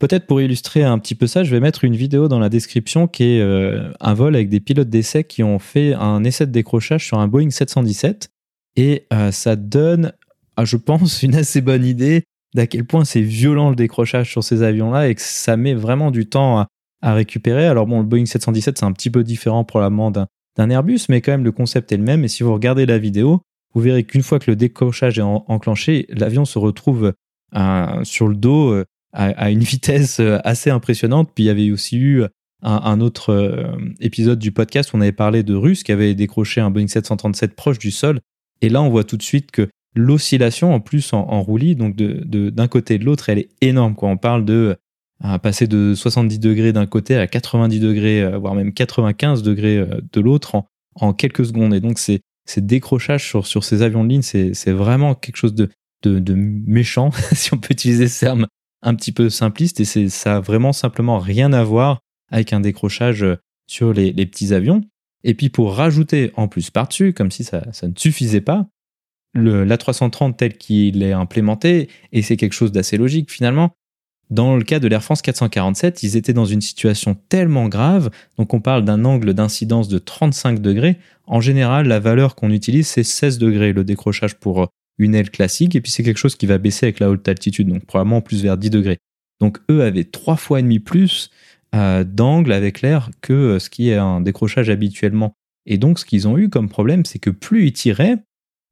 [SPEAKER 1] Peut-être pour illustrer un petit peu ça, je vais mettre une vidéo dans la description qui est euh, un vol avec des pilotes d'essai qui ont fait un essai de décrochage sur un Boeing 717. Et euh, ça donne, ah, je pense, une assez bonne idée d'à quel point c'est violent le décrochage sur ces avions-là et que ça met vraiment du temps à, récupérer. Alors bon, le Boeing 717, c'est un petit peu différent probablement d'un Airbus, mais quand même le concept est le même. Et si vous regardez la vidéo, vous verrez qu'une fois que le décrochage est enclenché, l'avion se retrouve euh, sur le dos euh, à, une vitesse euh, assez impressionnante. Puis il y avait aussi eu un, autre épisode du podcast où on avait parlé de Russes qui avait décroché un Boeing 737 proche du sol. Et là, on voit tout de suite que l'oscillation, en plus en, roulis, donc d'un côté et de l'autre, elle est énorme. Quoi. On parle de à passer de 70 degrés d'un côté à 90 degrés, euh, voire même 95 degrés euh, de l'autre en, quelques secondes. Et donc, ces, ces décrochages sur, sur ces avions de ligne, c'est vraiment quelque chose de, de, méchant, si on peut utiliser ce terme un petit peu simpliste. Et ça a vraiment simplement rien à voir avec un décrochage euh, sur les, les petits avions. Et puis pour rajouter en plus par-dessus, comme si ça, ça ne suffisait pas, l'A330 tel qu'il est implémenté, et c'est quelque chose d'assez logique finalement, dans le cas de l'Air France 447, ils étaient dans une situation tellement grave, donc on parle d'un angle d'incidence de 35 degrés. En général, la valeur qu'on utilise, c'est 16 degrés, le décrochage pour une aile classique, et puis c'est quelque chose qui va baisser avec la haute altitude, donc probablement plus vers 10 degrés. Donc eux avaient trois fois et demi plus euh, d'angle avec l'air que euh, ce qui est un décrochage habituellement. Et donc ce qu'ils ont eu comme problème, c'est que plus ils tiraient,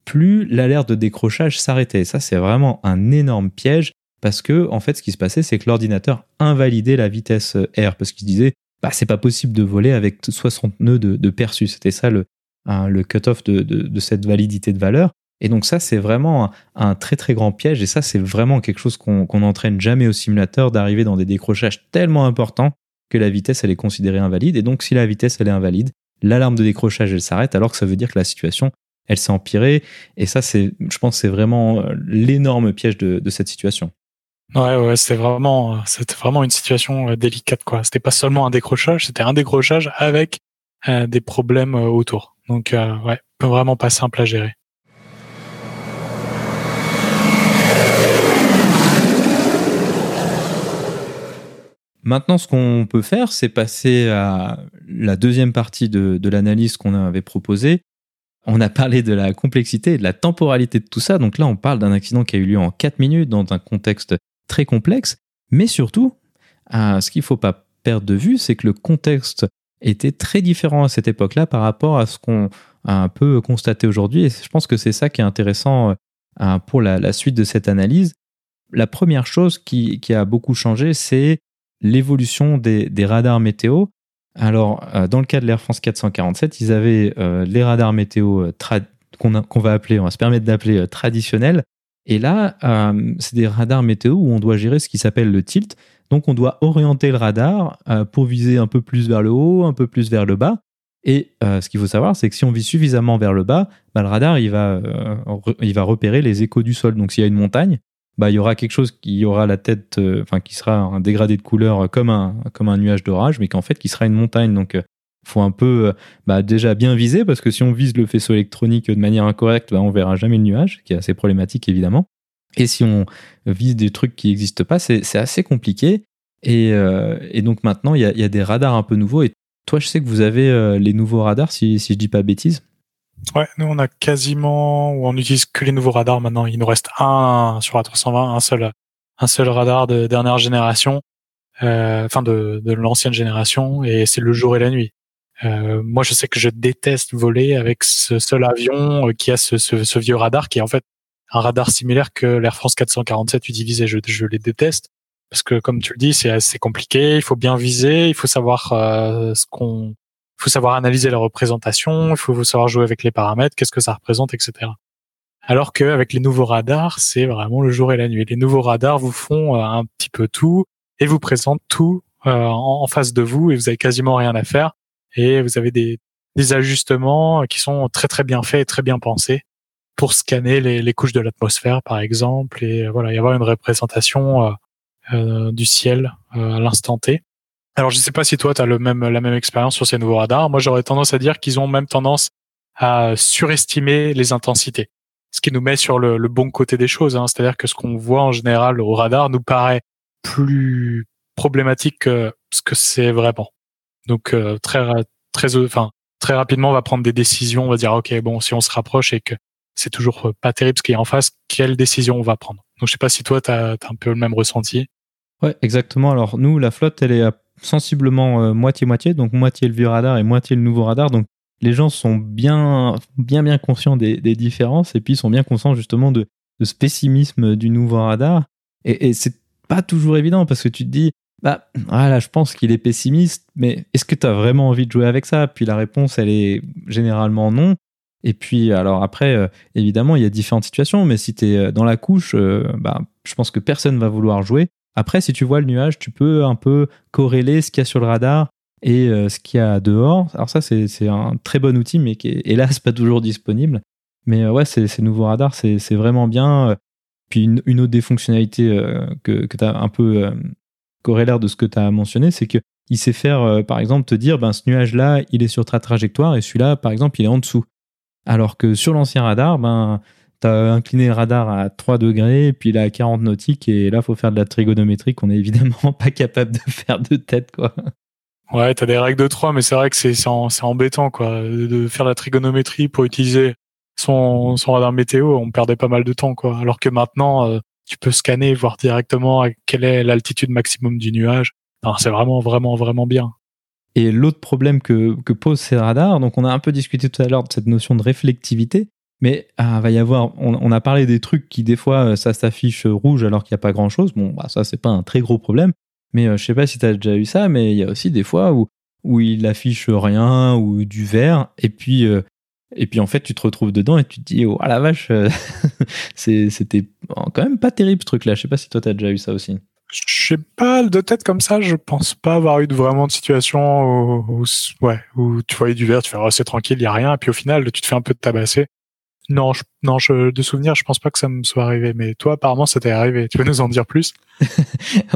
[SPEAKER 1] plus l'alerte de décrochage s'arrêtait. Ça, c'est vraiment un énorme piège parce que, en fait, ce qui se passait, c'est que l'ordinateur invalidait la vitesse R parce qu'il disait, bah, c'est pas possible de voler avec 60 nœuds de, perçu. C'était ça le, le cut-off de, cette validité de valeur. Et donc ça, c'est vraiment un, très très grand piège. Et ça, c'est vraiment quelque chose qu'on n'entraîne jamais au simulateur, d'arriver dans des décrochages tellement importants que la vitesse, elle est considérée invalide. Et donc, si la vitesse, elle est invalide, l'alarme de décrochage, elle s'arrête, alors que ça veut dire que la situation, elle s'est empirée. Et ça, c'est, je pense, c'est vraiment euh, l'énorme piège de, cette situation.
[SPEAKER 2] Ouais, ouais, c'était vraiment, c'était vraiment une situation euh, délicate, quoi. C'était pas seulement un décrochage, c'était un décrochage avec euh, des problèmes autour. Donc, ouais, vraiment pas simple à gérer.
[SPEAKER 1] Maintenant, ce qu'on peut faire, c'est passer à la deuxième partie de, de l'analyse qu'on avait proposée, on a parlé de la complexité et de la temporalité de tout ça. Donc là, on parle d'un accident qui a eu lieu en 4 minutes dans un contexte très complexe. Mais surtout, ce qu'il ne faut pas perdre de vue, c'est que le contexte était très différent à cette époque-là par rapport à ce qu'on a un peu constaté aujourd'hui. Et je pense que c'est ça qui est intéressant euh, pour la, suite de cette analyse. La première chose qui, a beaucoup changé, c'est l'évolution des radars météo. Alors, euh, dans le cas de l'Air France 447, ils avaient euh, les radars météo euh, qu'on va appeler, on va se permettre d'appeler traditionnels. Et là, c'est des radars météo où on doit gérer ce qui s'appelle le tilt. Donc, on doit orienter le radar pour viser un peu plus vers le haut, un peu plus vers le bas. Et ce qu'il faut savoir, c'est que si on vise suffisamment vers le bas, bah, le radar il va, il va repérer les échos du sol. Donc, s'il y a une montagne, bah, il y aura quelque chose qui aura la tête, euh, enfin, qui sera un dégradé de couleur comme un, comme un nuage d'orage, mais qu'en fait, qui sera une montagne. Donc, euh, faut un peu euh, bah, déjà bien viser, parce que si on vise le faisceau électronique de manière incorrecte, bah, on verra jamais le nuage, qui est assez problématique évidemment. Et si on vise des trucs qui n'existent pas, c'est assez compliqué. Et, donc maintenant, il y a, y a, des radars un peu nouveaux. Et toi, je sais que vous avez les nouveaux radars, si, si je dis pas bêtises.
[SPEAKER 2] Ouais, nous on a quasiment, ou on n'utilise que les nouveaux radars maintenant. Il nous reste un sur la 320, un seul, un seul radar de dernière génération, euh, enfin de, de l'ancienne génération, et c'est le jour et la nuit. Euh, moi, je sais que je déteste voler avec ce seul avion euh, qui a ce, ce, ce, vieux radar, qui est en fait un radar similaire que l'Air France 447 utilise, et je, je les déteste parce que, comme tu le dis, c'est assez compliqué. Il faut bien viser, il faut savoir euh, ce qu'on faut savoir analyser la représentation, il faut savoir jouer avec les paramètres, qu'est-ce que ça représente, etc. Alors qu'avec les nouveaux radars, c'est vraiment le jour et la nuit. Les nouveaux radars vous font euh, un petit peu tout et vous présentent tout euh, en face de vous et vous avez quasiment rien à faire et vous avez des, des ajustements qui sont très très bien faits et très bien pensés pour scanner les, les couches de l'atmosphère par exemple et voilà y avoir une représentation euh, euh du ciel à l'instant T alors, je ne sais pas si toi, tu as le même, la même expérience sur ces nouveaux radars. Moi, j'aurais tendance à dire qu'ils ont même tendance à surestimer les intensités, ce qui nous met sur le, bon côté des choses. Hein. C'est-à-dire que ce qu'on voit en général au radar nous paraît plus problématique que ce que c'est vraiment. Donc, euh, très, très, enfin, très rapidement, on va prendre des décisions. On va dire, ok, bon, si on se rapproche et que c'est toujours pas terrible ce qui est en face, quelle décision on va prendre? Donc, je sais pas si toi, tu as, un peu le même ressenti.
[SPEAKER 1] Ouais, exactement. Alors, nous, la flotte, elle est à sensiblement euh, moitié-moitié, donc moitié le vieux radar et moitié le nouveau radar. Donc les gens sont bien, bien, bien conscients des, différences et puis sont bien conscients justement de, ce pessimisme du nouveau radar. Et, et c'est pas toujours évident parce que tu te dis, bah voilà, je pense qu'il est pessimiste, mais est-ce que tu as vraiment envie de jouer avec ça? Puis la réponse, elle est généralement non. Et puis, alors après, euh, évidemment, il y a différentes situations, mais si tu es euh, dans la couche, bah, je pense que personne va vouloir jouer. Après, si tu vois le nuage, tu peux un peu corréler ce qu'il y a sur le radar et euh, ce qu'il y a dehors. Alors ça, c'est un très bon outil, mais qui est hélas pas toujours disponible. Mais euh, ouais, ces, nouveaux radars, c'est vraiment bien. Puis une, autre des fonctionnalités euh, que, que tu as un peu corrélaire de ce que tu as mentionné, c'est que il sait faire, par exemple, te dire, ben, ce nuage-là, il est sur ta trajectoire et celui-là, par exemple, il est en dessous. Alors que sur l'ancien radar, ben, tu as incliné le radar à 3 degrés, puis il est à 40 nautiques, et là, il faut faire de la trigonométrie qu'on n'est évidemment pas capable de faire de tête, quoi.
[SPEAKER 2] Ouais, t'as des règles de 3, mais c'est vrai que c'est embêtant, quoi, de faire la trigonométrie pour utiliser son, son radar météo. On perdait pas mal de temps, quoi. Alors que maintenant, euh, tu peux scanner, voir directement quelle est l'altitude maximum du nuage. C'est vraiment, vraiment, vraiment bien.
[SPEAKER 1] Et l'autre problème que, que posent ces radars, donc on a un peu discuté tout à l'heure de cette notion de réflectivité, mais ah, va y avoir, on, a parlé des trucs qui des fois euh, ça s'affiche rouge alors qu'il n'y a pas grand chose. Bon, bah, ça c'est pas un très gros problème. Mais euh, je sais pas si tu as déjà eu ça, mais il y a aussi des fois où, où il affiche rien ou du vert, et puis, euh, et puis en fait tu te retrouves dedans et tu te dis, oh la vache, c'était quand même pas terrible ce truc-là. Je sais pas si toi tu as déjà eu ça aussi.
[SPEAKER 2] Je sais pas de tête comme ça, je pense pas avoir eu vraiment de situation où, où tu voyais du vert, tu fais oh, c'est tranquille, il y a rien, et puis au final tu te fais un peu tabasser. Non, je, non, de souvenir, je pense pas que ça me soit arrivé. Mais toi, apparemment, ça t'est arrivé. Tu peux nous en dire plus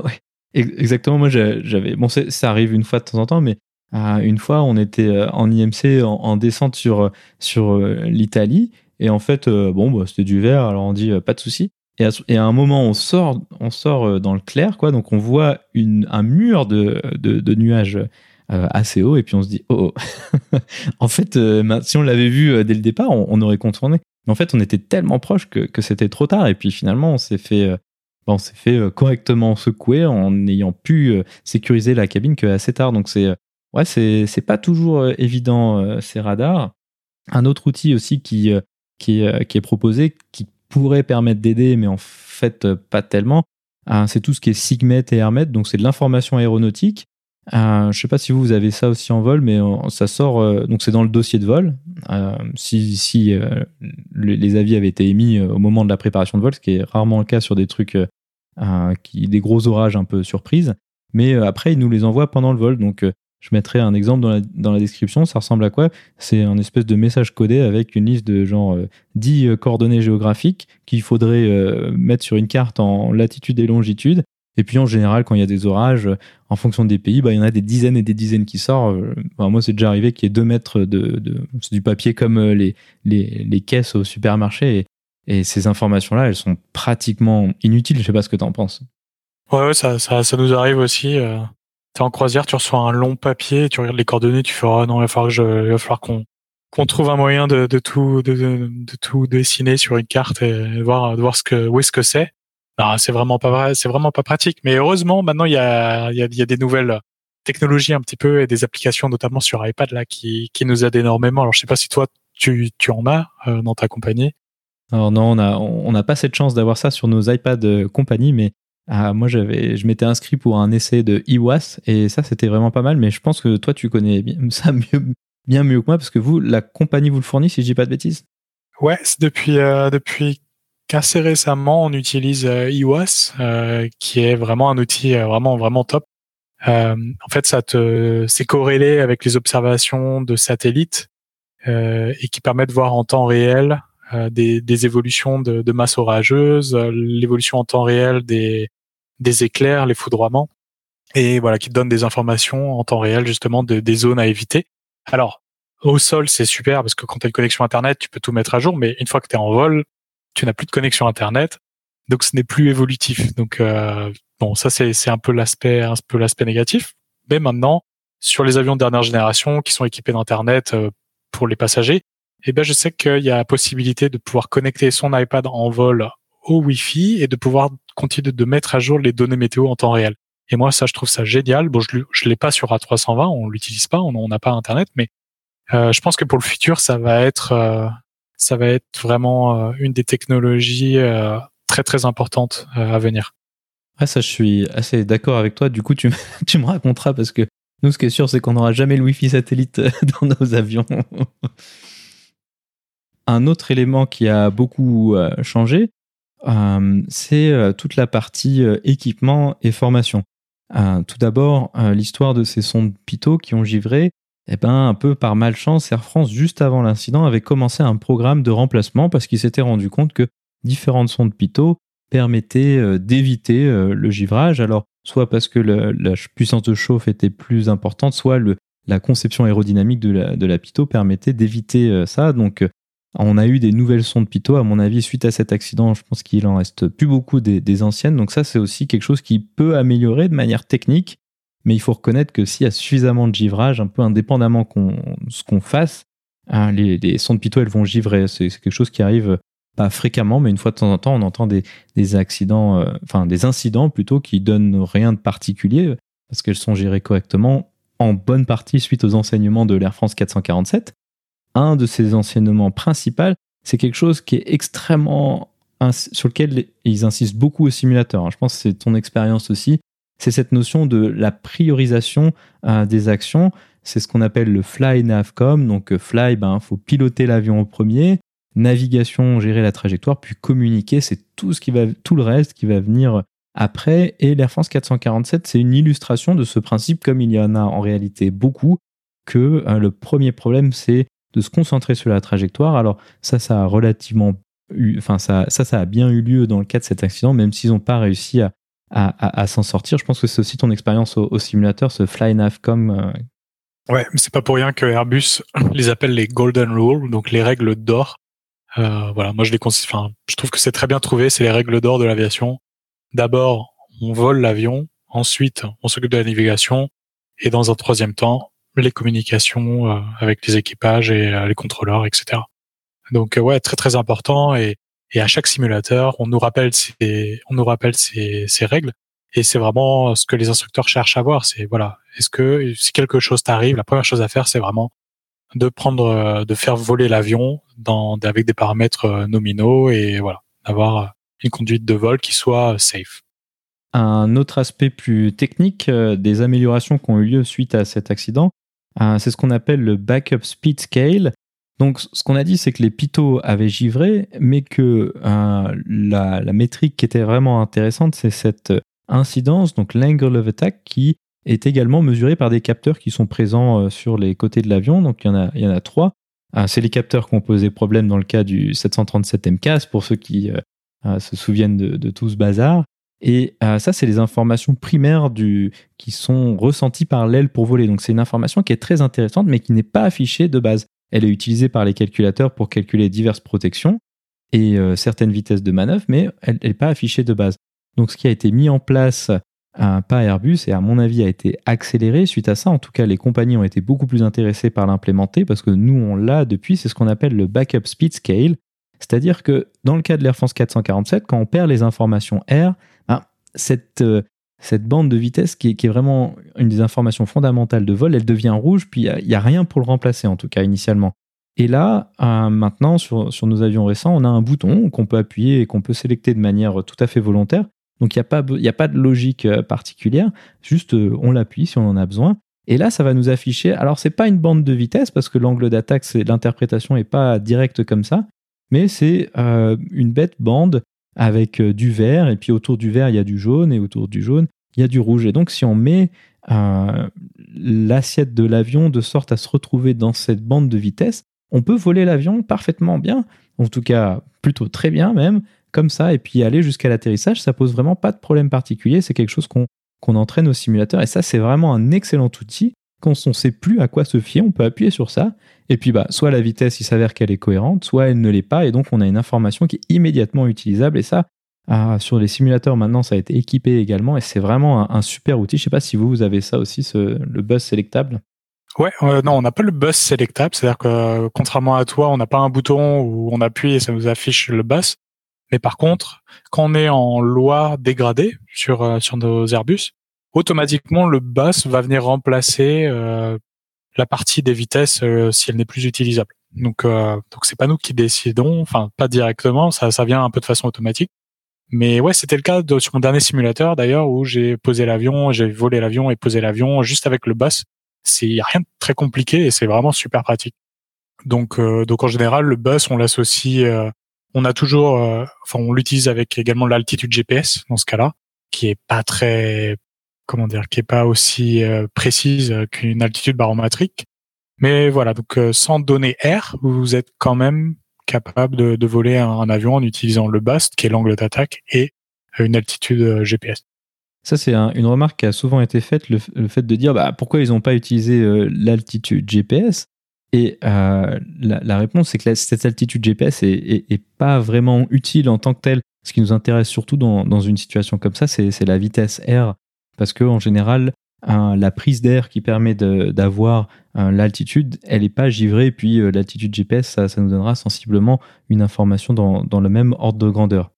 [SPEAKER 1] Ouais, exactement. Moi, j'avais. Bon, ça arrive une fois de temps en temps, mais euh, une fois, on était euh, en IMC en, descente sur sur euh, l'Italie, et en fait, bon, bah, c'était du vert. Alors on dit pas de souci. Et à, un moment, on sort, on sort dans le clair, quoi. Donc on voit un mur de, de nuages euh, assez haut et puis on se dit oh, oh. en fait euh, si on l'avait vu euh, dès le départ on, aurait contourné. Mais en fait on était tellement proche que, c'était trop tard et puis finalement on s'est fait on s'est fait correctement secouer en n'ayant pu sécuriser la cabine que assez tard. Donc c'est ouais c'est pas toujours évident ces radars. Un autre outil aussi qui qui est, qui est proposé qui pourrait permettre d'aider mais en fait pas tellement c'est tout ce qui est Sigmet et Hermet donc c'est de l'information aéronautique euh, je sais pas si vous, avez ça aussi en vol, mais euh, ça sort, euh, donc c'est dans le dossier de vol. si, si les avis avaient été émis au moment de la préparation de vol, ce qui est rarement le cas sur des trucs, des gros orages un peu surprises, mais après, ils nous les envoient pendant le vol. Donc, je mettrai un exemple dans la, dans la description. Ça ressemble à quoi? C'est un espèce de message codé avec une liste de genre 10 coordonnées géographiques qu'il faudrait mettre sur une carte en latitude et longitude et puis en général, quand il y a des orages, en fonction des pays, bah, il y en a des dizaines et des dizaines qui sortent. moi, c'est déjà arrivé qu'il y ait deux mètres de, du papier comme euh, les, les, les caisses au supermarché. Et, ces informations-là, elles sont pratiquement inutiles. Je sais pas ce que tu en penses.
[SPEAKER 2] Ouais, ouais ça, ça, nous arrive aussi. Euh, tu es en croisière, tu reçois un long papier, tu regardes les coordonnées, tu fais oh non, il va falloir, je, falloir qu'on qu'on trouve un moyen de, de tout de, tout dessiner sur une carte et voir, de voir ce que où est-ce que c'est c'est vraiment pas vrai, c'est vraiment pas pratique. Mais heureusement, maintenant il y a, y, a, y a des nouvelles technologies un petit peu et des applications notamment sur iPad là qui, qui nous aident énormément. Alors je sais pas si toi tu, tu en as euh, dans ta compagnie.
[SPEAKER 1] Alors non, on a on n'a pas cette chance d'avoir ça sur nos iPad euh, compagnie, mais ah, moi j'avais je m'étais inscrit pour un essai de iWAS et ça c'était vraiment pas mal. Mais je pense que toi tu connais bien, ça mieux, bien mieux que moi parce que vous la compagnie vous le fournit si je dis pas de bêtises.
[SPEAKER 2] Ouais, c'est depuis euh, depuis qu'assez récemment, on utilise euh, iWAS, euh, qui est vraiment un outil euh, vraiment vraiment top. en fait, ça te c'est corrélé avec les observations de satellites et qui permet de voir en temps réel des, des, évolutions de, de masse orageuse, l'évolution en temps réel des, des éclairs, les foudroiements, et voilà, qui te donne des informations en temps réel justement de, des zones à éviter. Alors, au sol, c'est super parce que quand tu as une connexion Internet, tu peux tout mettre à jour, mais une fois que tu es en vol, tu n'as plus de connexion internet, donc ce n'est plus évolutif. Donc euh, bon, ça c'est un peu l'aspect un peu l'aspect négatif. Mais maintenant, sur les avions de dernière génération qui sont équipés d'internet euh, pour les passagers, eh ben je sais qu'il y a la possibilité de pouvoir connecter son iPad en vol au Wi-Fi et de pouvoir continuer de mettre à jour les données météo en temps réel. Et moi, ça, je trouve ça génial. Bon, je, je l'ai pas sur A320, on l'utilise pas, on n'a pas Internet, mais euh, je pense que pour le futur, ça va être euh, ça va être vraiment euh, une des technologies euh, très très importantes euh, à venir.
[SPEAKER 1] ça, je suis assez d'accord avec toi. Du coup, tu, tu me raconteras parce que nous, ce qui est sûr, c'est qu'on n'aura jamais le Wi-Fi satellite dans nos avions. Un autre élément qui a beaucoup changé, c'est toute la partie équipement et formation. tout d'abord, l'histoire de ces sondes Pitot qui ont givré eh ben, un peu par malchance, Air France, juste avant l'incident, avait commencé un programme de remplacement parce qu'il s'était rendu compte que différentes sondes Pitot permettait d'éviter le givrage. Alors, soit parce que la puissance de chauffe était plus importante, soit la conception aérodynamique de la, de la Pito permettait d'éviter ça. Donc, on a eu des nouvelles sondes Pito, à mon avis, suite à cet accident. Je pense qu'il en reste plus beaucoup des, anciennes. Donc ça, c'est aussi quelque chose qui peut améliorer de manière technique. Mais il faut reconnaître que s'il y a suffisamment de givrage, un peu indépendamment qu'on ce qu'on fasse, hein, les, sondes Pito, elles vont givrer. C'est quelque chose qui arrive pas fréquemment, mais une fois de temps en temps, on entend des, accidents, euh, enfin des incidents plutôt qui donnent rien de particulier parce qu'elles sont gérées correctement en bonne partie suite aux enseignements de l'Air France 447 un de ses enseignements principaux, c'est quelque chose qui est extrêmement sur lequel ils insistent beaucoup au simulateur. Je pense que c'est ton expérience aussi. C'est cette notion de la priorisation euh, des actions. C'est ce qu'on appelle le fly navcom. Donc euh, fly, ben, faut piloter l'avion au premier. Navigation, gérer la trajectoire, puis communiquer, c'est tout ce qui va, tout le reste qui va venir après. Et l'Air France 447, c'est une illustration de ce principe, comme il y en a en réalité beaucoup, que euh, le premier problème, c'est de se concentrer sur la trajectoire. Alors ça, ça a relativement, enfin ça, ça, ça a bien eu lieu dans le cas de cet accident, même s'ils n'ont pas réussi à, à, s'en sortir. Je pense que c'est aussi ton expérience au, simulateur, ce Fly Navcom. Euh.
[SPEAKER 2] Ouais, mais c'est pas pour rien que Airbus les appelle les Golden Rules, donc les règles d'or. Euh, voilà, moi je les enfin, je trouve que c'est très bien trouvé. C'est les règles d'or de l'aviation. D'abord, on vole l'avion. Ensuite, on s'occupe de la navigation. Et dans un troisième temps, les communications euh, avec les équipages et euh, les contrôleurs, etc. Donc euh, ouais, très très important et, et à chaque simulateur, on nous rappelle ces, on nous rappelle ces, ces règles et c'est vraiment ce que les instructeurs cherchent à voir. C'est voilà, est-ce que si quelque chose t'arrive, la première chose à faire, c'est vraiment de prendre, de faire voler l'avion dans avec des paramètres nominaux et voilà, d'avoir une conduite de vol qui soit safe.
[SPEAKER 1] Un autre aspect plus technique des améliorations qui ont eu lieu suite à cet accident, euh, c'est ce qu'on appelle le backup speed scale. Donc, ce qu'on a dit, c'est que les pitos avaient givré, mais que euh, la, métrique qui était vraiment intéressante, c'est cette incidence, donc l'angle of attack, qui est également mesurée par des capteurs qui sont présents euh, sur les côtés de l'avion. Donc, il y en a, trois. c'est les capteurs qui ont posé problème dans le cas du 737 MCAS, pour ceux qui se souviennent de, tout ce bazar. Et euh, ça, c'est les informations primaires qui sont ressenties par l'aile pour voler. Donc c'est une information qui est très intéressante, mais qui n'est pas affichée de base. Elle est utilisée par les calculateurs pour calculer diverses protections et euh, certaines vitesses de manœuvre, mais elle n'est pas affichée de base. Donc ce qui a été mis en place par Airbus et à mon avis a été accéléré suite à ça. En tout cas, les compagnies ont été beaucoup plus intéressées par l'implémenter parce que nous, on l'a depuis. C'est ce qu'on appelle le backup speed scale. C'est-à-dire que dans le cas de l'Air France 447, quand on perd les informations air, cette, euh, cette bande de vitesse qui est, vraiment une des informations fondamentales de vol, elle devient rouge, puis il n'y a, rien pour le remplacer, en tout cas initialement. Et là, euh, maintenant, sur, sur, nos avions récents, on a un bouton qu'on peut appuyer et qu'on peut sélecter de manière tout à fait volontaire. Donc il n'y a, pas, a pas de logique euh, particulière, juste on l'appuie si on en a besoin. Et là, ça va nous afficher. Alors, c'est pas une bande de vitesse parce que l'angle d'attaque, l'interprétation n'est pas directe comme ça, mais c'est une bête bande avec euh, du vert, et puis autour du vert, il y a du jaune, et autour du jaune, il y a du rouge. Et donc, si on met euh, l'assiette de l'avion de sorte à se retrouver dans cette bande de vitesse, on peut voler l'avion parfaitement bien, en tout cas plutôt très bien même, comme ça, et puis aller jusqu'à l'atterrissage, ça pose vraiment pas de problème particulier, c'est quelque chose qu'on entraîne au simulateur, et ça c'est vraiment un excellent outil. Quand on ne sait plus à quoi se fier, on peut appuyer sur ça, et puis, bah, soit la vitesse, il s'avère qu'elle est cohérente, soit elle ne l'est pas, et donc on a une information qui est immédiatement utilisable. Et ça, ah, sur les simulateurs maintenant, ça a été équipé également, et c'est vraiment un, super outil. Je ne sais pas si vous, vous avez ça aussi, le bus sélectable.
[SPEAKER 2] Ouais, euh, non, on n'a pas le bus sélectable, c'est-à-dire que contrairement à toi, on n'a pas un bouton où on appuie et ça nous affiche le bus. Mais par contre, quand on est en loi dégradée sur euh, sur nos Airbus, automatiquement le bus va venir remplacer euh, la partie des vitesses euh, si elle n'est plus utilisable. Donc euh, donc c'est pas nous qui décidons, enfin pas directement, ça ça vient un peu de façon automatique. Mais ouais, c'était le cas de, sur mon dernier simulateur d'ailleurs où j'ai posé l'avion, j'ai volé l'avion et posé l'avion juste avec le bus. C'est rien de très compliqué et c'est vraiment super pratique. Donc euh, donc en général le bus on l'associe, euh, on a toujours, enfin on l'utilise avec également l'altitude GPS dans ce cas-là, qui est pas très comment dire, qui est pas aussi euh, précise qu'une altitude barométrique. Mais voilà, donc euh, sans donner R, vous êtes quand même capable de, voler un, avion en utilisant le BAST, qui est l'angle d'attaque, et une altitude GPS.
[SPEAKER 1] Ça, c'est une remarque qui a souvent été faite, le, fait de dire bah, pourquoi ils n'ont pas utilisé l'altitude GPS. Et la, réponse, c'est que cette altitude GPS est, pas vraiment utile en tant que telle. Ce qui nous intéresse surtout dans une situation comme ça, c'est la vitesse R. Parce qu'en général, la prise d'air qui permet d'avoir l'altitude, elle n'est pas givrée. puis euh, l'altitude GPS, ça, nous donnera sensiblement une information dans, le même ordre de grandeur.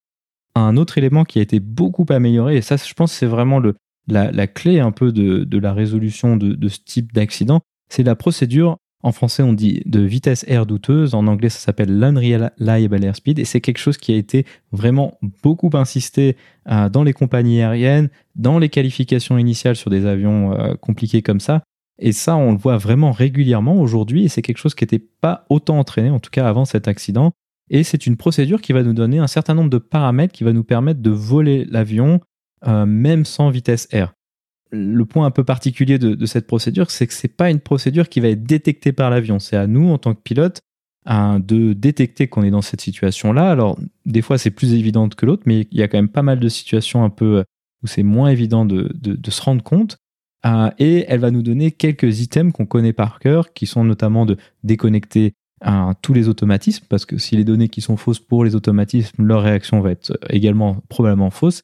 [SPEAKER 1] Un autre élément qui a été beaucoup amélioré, et ça, je pense, c'est vraiment la, clé un peu de, la résolution de ce type d'accident, c'est la procédure en français, on dit de vitesse air douteuse. En anglais, ça s'appelle l'unreliable airspeed. Et c'est quelque chose qui a été vraiment beaucoup insisté euh, dans les compagnies aériennes, dans les qualifications initiales sur des avions euh, compliqués comme ça. Et ça, on le voit vraiment régulièrement aujourd'hui. Et c'est quelque chose qui n'était pas autant entraîné, en tout cas avant cet accident. Et c'est une procédure qui va nous donner un certain nombre de paramètres qui va nous permettre de voler l'avion euh, même sans vitesse air le point un peu particulier de, cette procédure, c'est que c'est pas une procédure qui va être détectée par l'avion. C'est à nous, en tant que pilote, de détecter qu'on est dans cette situation-là. Alors, des fois, c'est plus évident que l'autre, mais il y a quand même pas mal de situations un peu où c'est moins évident de, se rendre compte. Euh, et elle va nous donner quelques items qu'on connaît par cœur, qui sont notamment de déconnecter euh, tous les automatismes, parce que si les données qui sont fausses pour les automatismes, leur réaction va être également probablement fausse.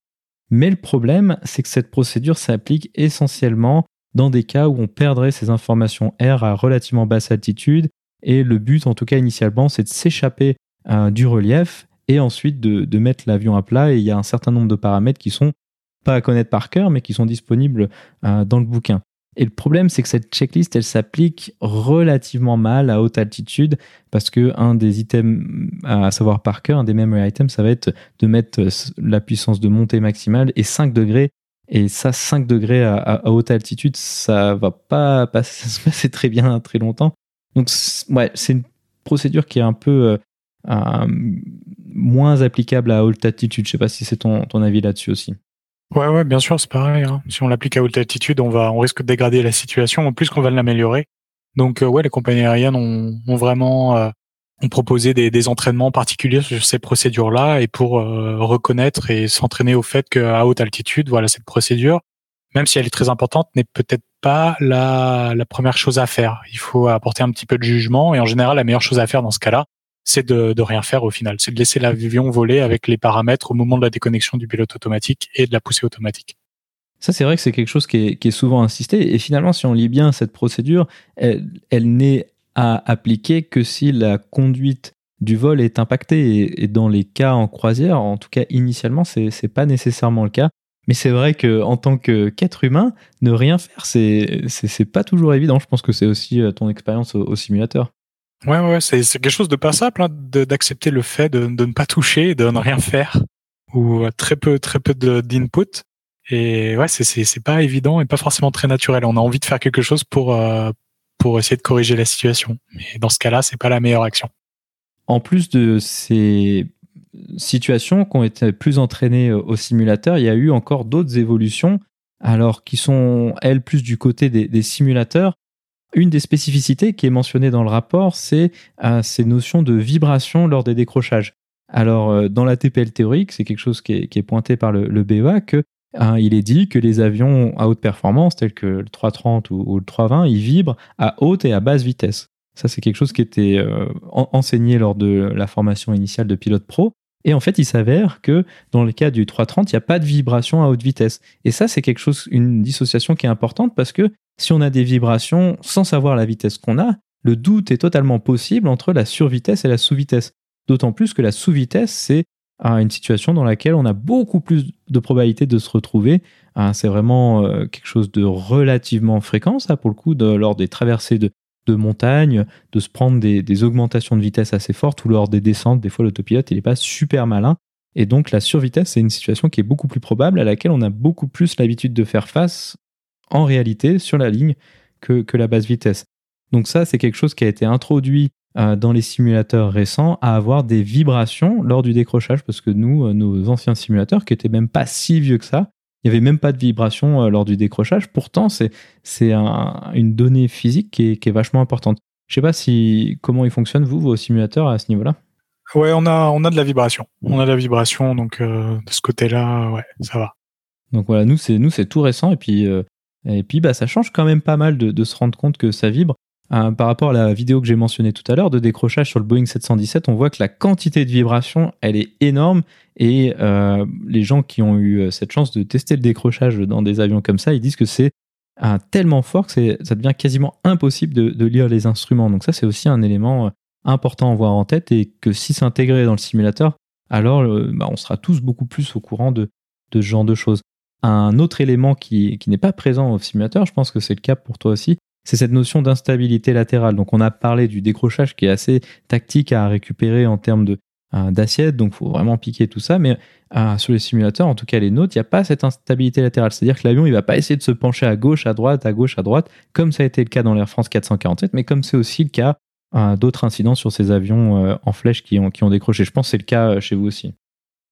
[SPEAKER 1] Mais le problème, c'est que cette procédure s'applique essentiellement dans des cas où on perdrait ces informations R à relativement basse altitude. Et le but, en tout cas initialement, c'est de s'échapper euh, du relief et ensuite de, mettre l'avion à plat. Et il y a un certain nombre de paramètres qui sont pas à connaître par cœur, mais qui sont disponibles euh, dans le bouquin. Et le problème, c'est que cette checklist, elle s'applique relativement mal à haute altitude parce que un des items à savoir par cœur, un des memory items, ça va être de mettre la puissance de montée maximale et 5 degrés. Et ça, 5 degrés à, haute altitude, ça va pas se passer très bien très longtemps. Donc, ouais, c'est une procédure qui est un peu euh, euh, moins applicable à haute altitude. Je sais pas si c'est ton avis là-dessus aussi.
[SPEAKER 2] Ouais, ouais, bien sûr, c'est pareil. Hein. Si on l'applique à haute altitude, on va, on risque de dégrader la situation, en plus qu'on va l'améliorer. Donc, euh, ouais, les compagnies aériennes ont, ont vraiment euh, ont proposé des, des, entraînements particuliers sur ces procédures-là et pour euh, reconnaître et s'entraîner au fait qu'à haute altitude, voilà, cette procédure, même si elle est très importante, n'est peut-être pas la, la première chose à faire. Il faut apporter un petit peu de jugement et en général, la meilleure chose à faire dans ce cas-là, c'est de, rien faire au final. C'est de laisser l'avion voler avec les paramètres au moment de la déconnexion du pilote automatique et de la poussée automatique.
[SPEAKER 1] Ça, c'est vrai que c'est quelque chose qui est, souvent insisté. Et finalement, si on lit bien cette procédure, elle, n'est à appliquer que si la conduite du vol est impactée. Et, dans les cas en croisière, en tout cas initialement, c'est n'est pas nécessairement le cas. Mais c'est vrai que en tant qu'être humain, ne rien faire, c'est pas toujours évident. Je pense que c'est aussi euh, ton expérience au simulateur.
[SPEAKER 2] Ouais, ouais, c'est quelque chose de pas simple hein, d'accepter le fait de, de, ne pas toucher, de ne rien faire, ou euh, très peu, très peu d'input. Et ouais, c'est pas évident et pas forcément très naturel. On a envie de faire quelque chose pour euh, pour essayer de corriger la situation. Mais dans ce cas-là, c'est pas la meilleure action.
[SPEAKER 1] En plus de ces situations qui ont été plus entraînées au simulateur, il y a eu encore d'autres évolutions, alors qui sont elles plus du côté des simulateurs une des spécificités qui est mentionnée dans le rapport, c'est euh, ces notions de vibration lors des décrochages. Alors, euh, dans la TPL théorique, c'est quelque chose qui est, pointé par le, BEA, que hein, il est dit que les avions à haute performance, tels que le 330 ou, le 320, ils vibrent à haute et à basse vitesse. Ça, c'est quelque chose qui était euh, enseigné lors de la formation initiale de pilote pro. Et en fait, il s'avère que dans le cas du 330, il n'y a pas de vibration à haute vitesse. Et ça, c'est quelque chose, une dissociation qui est importante parce que si on a des vibrations sans savoir la vitesse qu'on a, le doute est totalement possible entre la survitesse et la sous-vitesse. D'autant plus que la sous-vitesse, c'est euh, une situation dans laquelle on a beaucoup plus de probabilité de se retrouver. Euh, c'est vraiment euh, quelque chose de relativement fréquent, ça, pour le coup, lors des traversées de, montagne, de se prendre des, des, augmentations de vitesse assez fortes ou lors des descentes. Des fois, l'autopilote, il n'est pas super malin. Et donc, la survitesse, c'est une situation qui est beaucoup plus probable, à laquelle on a beaucoup plus l'habitude de faire face en réalité sur la ligne que, la basse vitesse. Donc ça, c'est quelque chose qui a été introduit euh, dans les simulateurs récents à avoir des vibrations lors du décrochage, parce que nous, euh, nos anciens simulateurs, qui étaient même pas si vieux que ça, il n'y avait même pas de vibrations euh, lors du décrochage. Pourtant, c'est une donnée physique qui est, vachement importante. Je sais pas si comment ils fonctionnent, vous, vos simulateurs, à ce niveau-là?
[SPEAKER 2] Ouais, on a, on a de la vibration. On a de la vibration, donc de ce côté-là, ouais, ça va.
[SPEAKER 1] Donc voilà, nous c'est nous c'est tout récent et puis et puis bah ça change quand même pas mal de, se rendre compte que ça vibre. Euh, par rapport à la vidéo que j'ai mentionnée tout à l'heure de décrochage sur le Boeing 717, on voit que la quantité de vibration, elle est énorme. Et euh, les gens qui ont eu euh, cette chance de tester le décrochage dans des avions comme ça, ils disent que c'est tellement fort que ça devient quasiment impossible de, lire les instruments. Donc ça, c'est aussi un élément important à avoir en tête et que si c'est intégré dans le simulateur, alors bah, on sera tous beaucoup plus au courant de ce genre de choses. Un autre élément qui, qui n'est pas présent au simulateur, je pense que c'est le cas pour toi aussi, c'est cette notion d'instabilité latérale. Donc on a parlé du décrochage qui est assez tactique à récupérer en termes de euh, d'assiette, donc faut vraiment piquer tout ça. Mais euh, sur les simulateurs, en tout cas les nôtres, il n'y a pas cette instabilité latérale. C'est-à-dire que l'avion, il va pas essayer de se pencher à gauche, à droite, à gauche, à droite, comme ça a été le cas dans l'Air France 447, mais comme c'est aussi le cas euh, d'autres incidents sur ces avions en flèche qui ont, qui ont décroché. Je pense que c'est le cas chez vous aussi.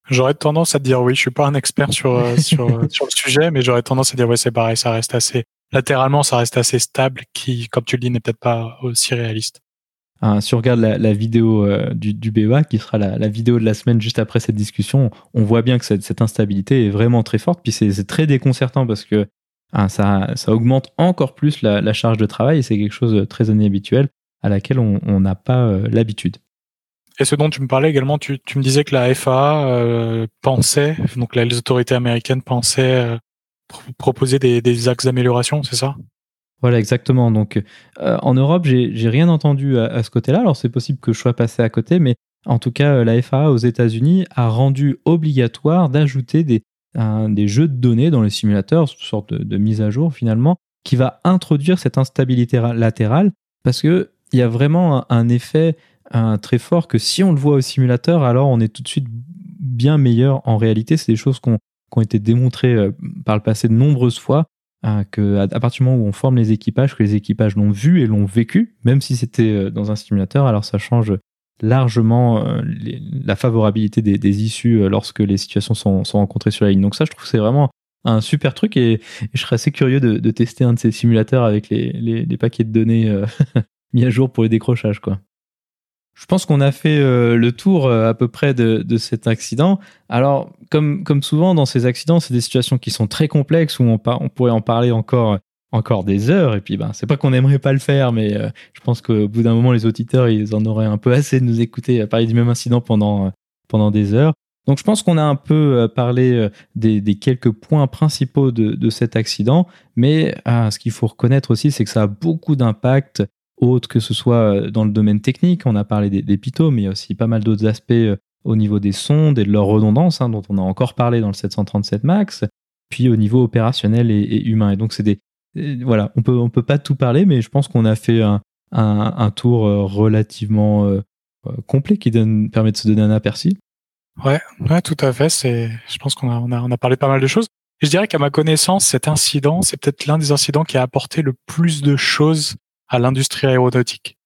[SPEAKER 2] J'aurais tendance à te dire oui, je suis pas un expert sur, sur, sur le sujet, mais j'aurais tendance à dire ouais, c'est pareil, ça reste assez latéralement, ça reste assez stable, qui, comme tu le dis, n'est peut-être pas aussi réaliste.
[SPEAKER 1] Ah, si on regarde la, vidéo euh, du, du, BEA, qui sera la, vidéo de la semaine juste après cette discussion, on voit bien que cette, instabilité est vraiment très forte. Puis c'est très déconcertant parce que ah, ça, ça, augmente encore plus la, charge de travail et c'est quelque chose de très inhabituel à laquelle on n'a pas euh, l'habitude.
[SPEAKER 2] Et ce dont tu me parlais également, tu, me disais que la FAA euh, pensait, donc les autorités américaines pensaient proposer des, axes d'amélioration, c'est ça?
[SPEAKER 1] Voilà, exactement. Donc, euh, en Europe, j'ai rien entendu à, ce côté-là. Alors, c'est possible que je sois passé à côté, mais en tout cas, euh, la FAA aux États-Unis a rendu obligatoire d'ajouter des, jeux de données dans les simulateurs, une sorte de, mise à jour finalement, qui va introduire cette instabilité latérale, parce qu'il y a vraiment un, effet très fort que si on le voit au simulateur, alors on est tout de suite bien meilleur en réalité. C'est des choses qui ont été démontrés euh, par le passé de nombreuses fois, euh, que à, partir du moment où on forme les équipages, que les équipages l'ont vu et l'ont vécu, même si c'était euh, dans un simulateur, alors ça change largement la favorabilité des, issues lorsque les situations sont, rencontrées sur la ligne. Donc ça, je trouve que c'est vraiment un super truc et, je serais assez curieux de, tester un de ces simulateurs avec les, les paquets de données mis à jour pour les décrochages. Quoi. Je pense qu'on a fait euh, le tour euh, à peu près de, de, cet accident. Alors, comme, comme souvent dans ces accidents, c'est des situations qui sont très complexes où on, pourrait en parler encore, encore des heures. Et puis, ben, c'est pas qu'on n'aimerait pas le faire, mais euh, je pense qu'au bout d'un moment, les auditeurs, ils en auraient un peu assez de nous écouter parler du même incident pendant, pendant des heures. Donc, je pense qu'on a un peu parlé des, quelques points principaux de, de cet accident, mais ce qu'il faut reconnaître aussi, c'est que ça a beaucoup d'impact autres que ce soit euh, dans le domaine technique, on a parlé des, des pitos, mais il y a aussi pas mal d'autres aspects euh, au niveau des sondes et de leur redondance, hein, dont on a encore parlé dans le 737 MAX, puis au niveau opérationnel et, humain. Et donc c'est des euh, voilà, on peut on peut pas tout parler, mais je pense qu'on a fait un, un, tour relativement complet qui donne, permet de se donner un aperçu.
[SPEAKER 2] Ouais, ouais, tout à fait. C'est, je pense qu'on a, on a, on a parlé pas mal de choses. je dirais qu'à ma connaissance, cet incident, c'est peut-être l'un des incidents qui a apporté le plus de choses à l'industrie aéronautique.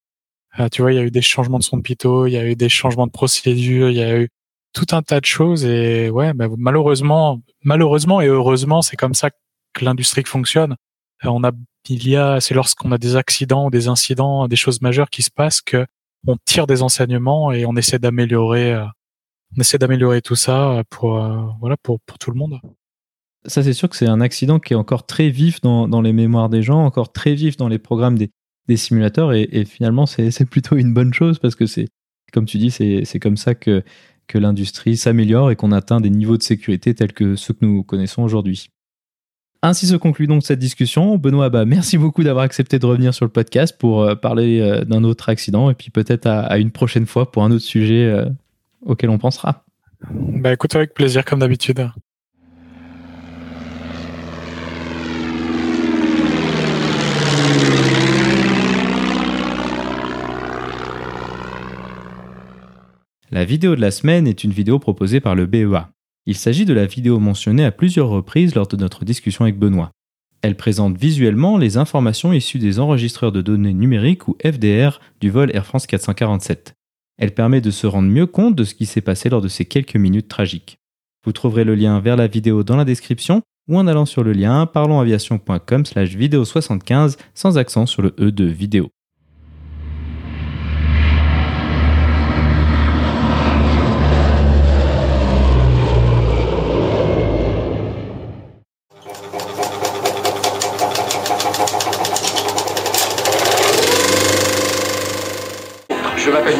[SPEAKER 2] Euh, tu vois, il y a eu des changements de son il y a eu des changements de procédure, il y a eu tout un tas de choses et ouais, bah, malheureusement, malheureusement et heureusement, c'est comme ça que l'industrie fonctionne. Euh, on a, il y a, c'est lorsqu'on a des accidents ou des incidents, des choses majeures qui se passent que on tire des enseignements et on essaie d'améliorer, euh, on essaie d'améliorer tout ça pour, voilà, pour, tout le monde
[SPEAKER 1] ça c'est sûr que c'est un accident qui est encore très vif dans, les mémoires des gens, encore très vif dans les programmes des, des simulateurs et, finalement c'est plutôt une bonne chose parce que c'est comme tu dis c'est comme ça que, que l'industrie s'améliore et qu'on atteint des niveaux de sécurité tels que ceux que nous connaissons aujourd'hui. Ainsi se conclut donc cette discussion. Benoît, bah, merci beaucoup d'avoir accepté de revenir sur le podcast pour euh, parler euh, d'un autre accident et puis peut-être à, une prochaine fois pour un autre sujet euh, auquel on pensera.
[SPEAKER 2] Bah écoute avec plaisir comme d'habitude.
[SPEAKER 1] La vidéo de la semaine est une vidéo proposée par le BEA. Il s'agit de la vidéo mentionnée à plusieurs reprises lors de notre discussion avec Benoît. Elle présente visuellement les informations issues des enregistreurs de données numériques ou FDR du vol Air France 447. Elle permet de se rendre mieux compte de ce qui s'est passé lors de ces quelques minutes tragiques. Vous trouverez le lien vers la vidéo dans la description ou en allant sur le lien parlonsaviation.com slash vidéo 75 sans accent sur le E de vidéo.
[SPEAKER 3] connu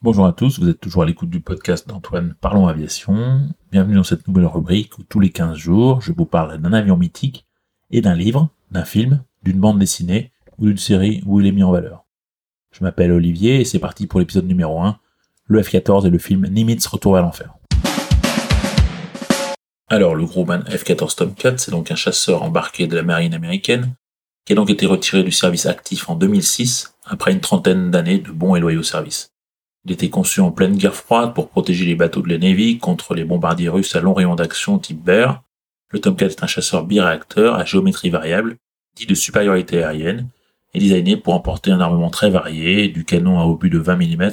[SPEAKER 4] Bonjour à tous, vous êtes toujours à l'écoute du podcast d'Antoine Parlons Aviation. Bienvenue dans cette nouvelle rubrique où tous les 15 jours, je vous parle d'un avion mythique et d'un livre, d'un film, d'une bande dessinée ou d'une série où il est mis en valeur. Je m'appelle Olivier et c'est parti pour l'épisode numéro 1, le F-14 et le film Nimitz Retour vers l'enfer. Alors, le Grumman F-14 Tomcat, c'est donc un chasseur embarqué de la marine américaine qui a donc été retiré du service actif en 2006 après une trentaine d'années de bons et loyaux services. Il était conçu en pleine guerre froide pour protéger les bateaux de la Navy contre les bombardiers russes à long rayon d'action type Bear. Le Tomcat est un chasseur biréacteur à géométrie variable, dit de supériorité aérienne, et designé pour emporter un armement très varié, du canon à obus de 20 mm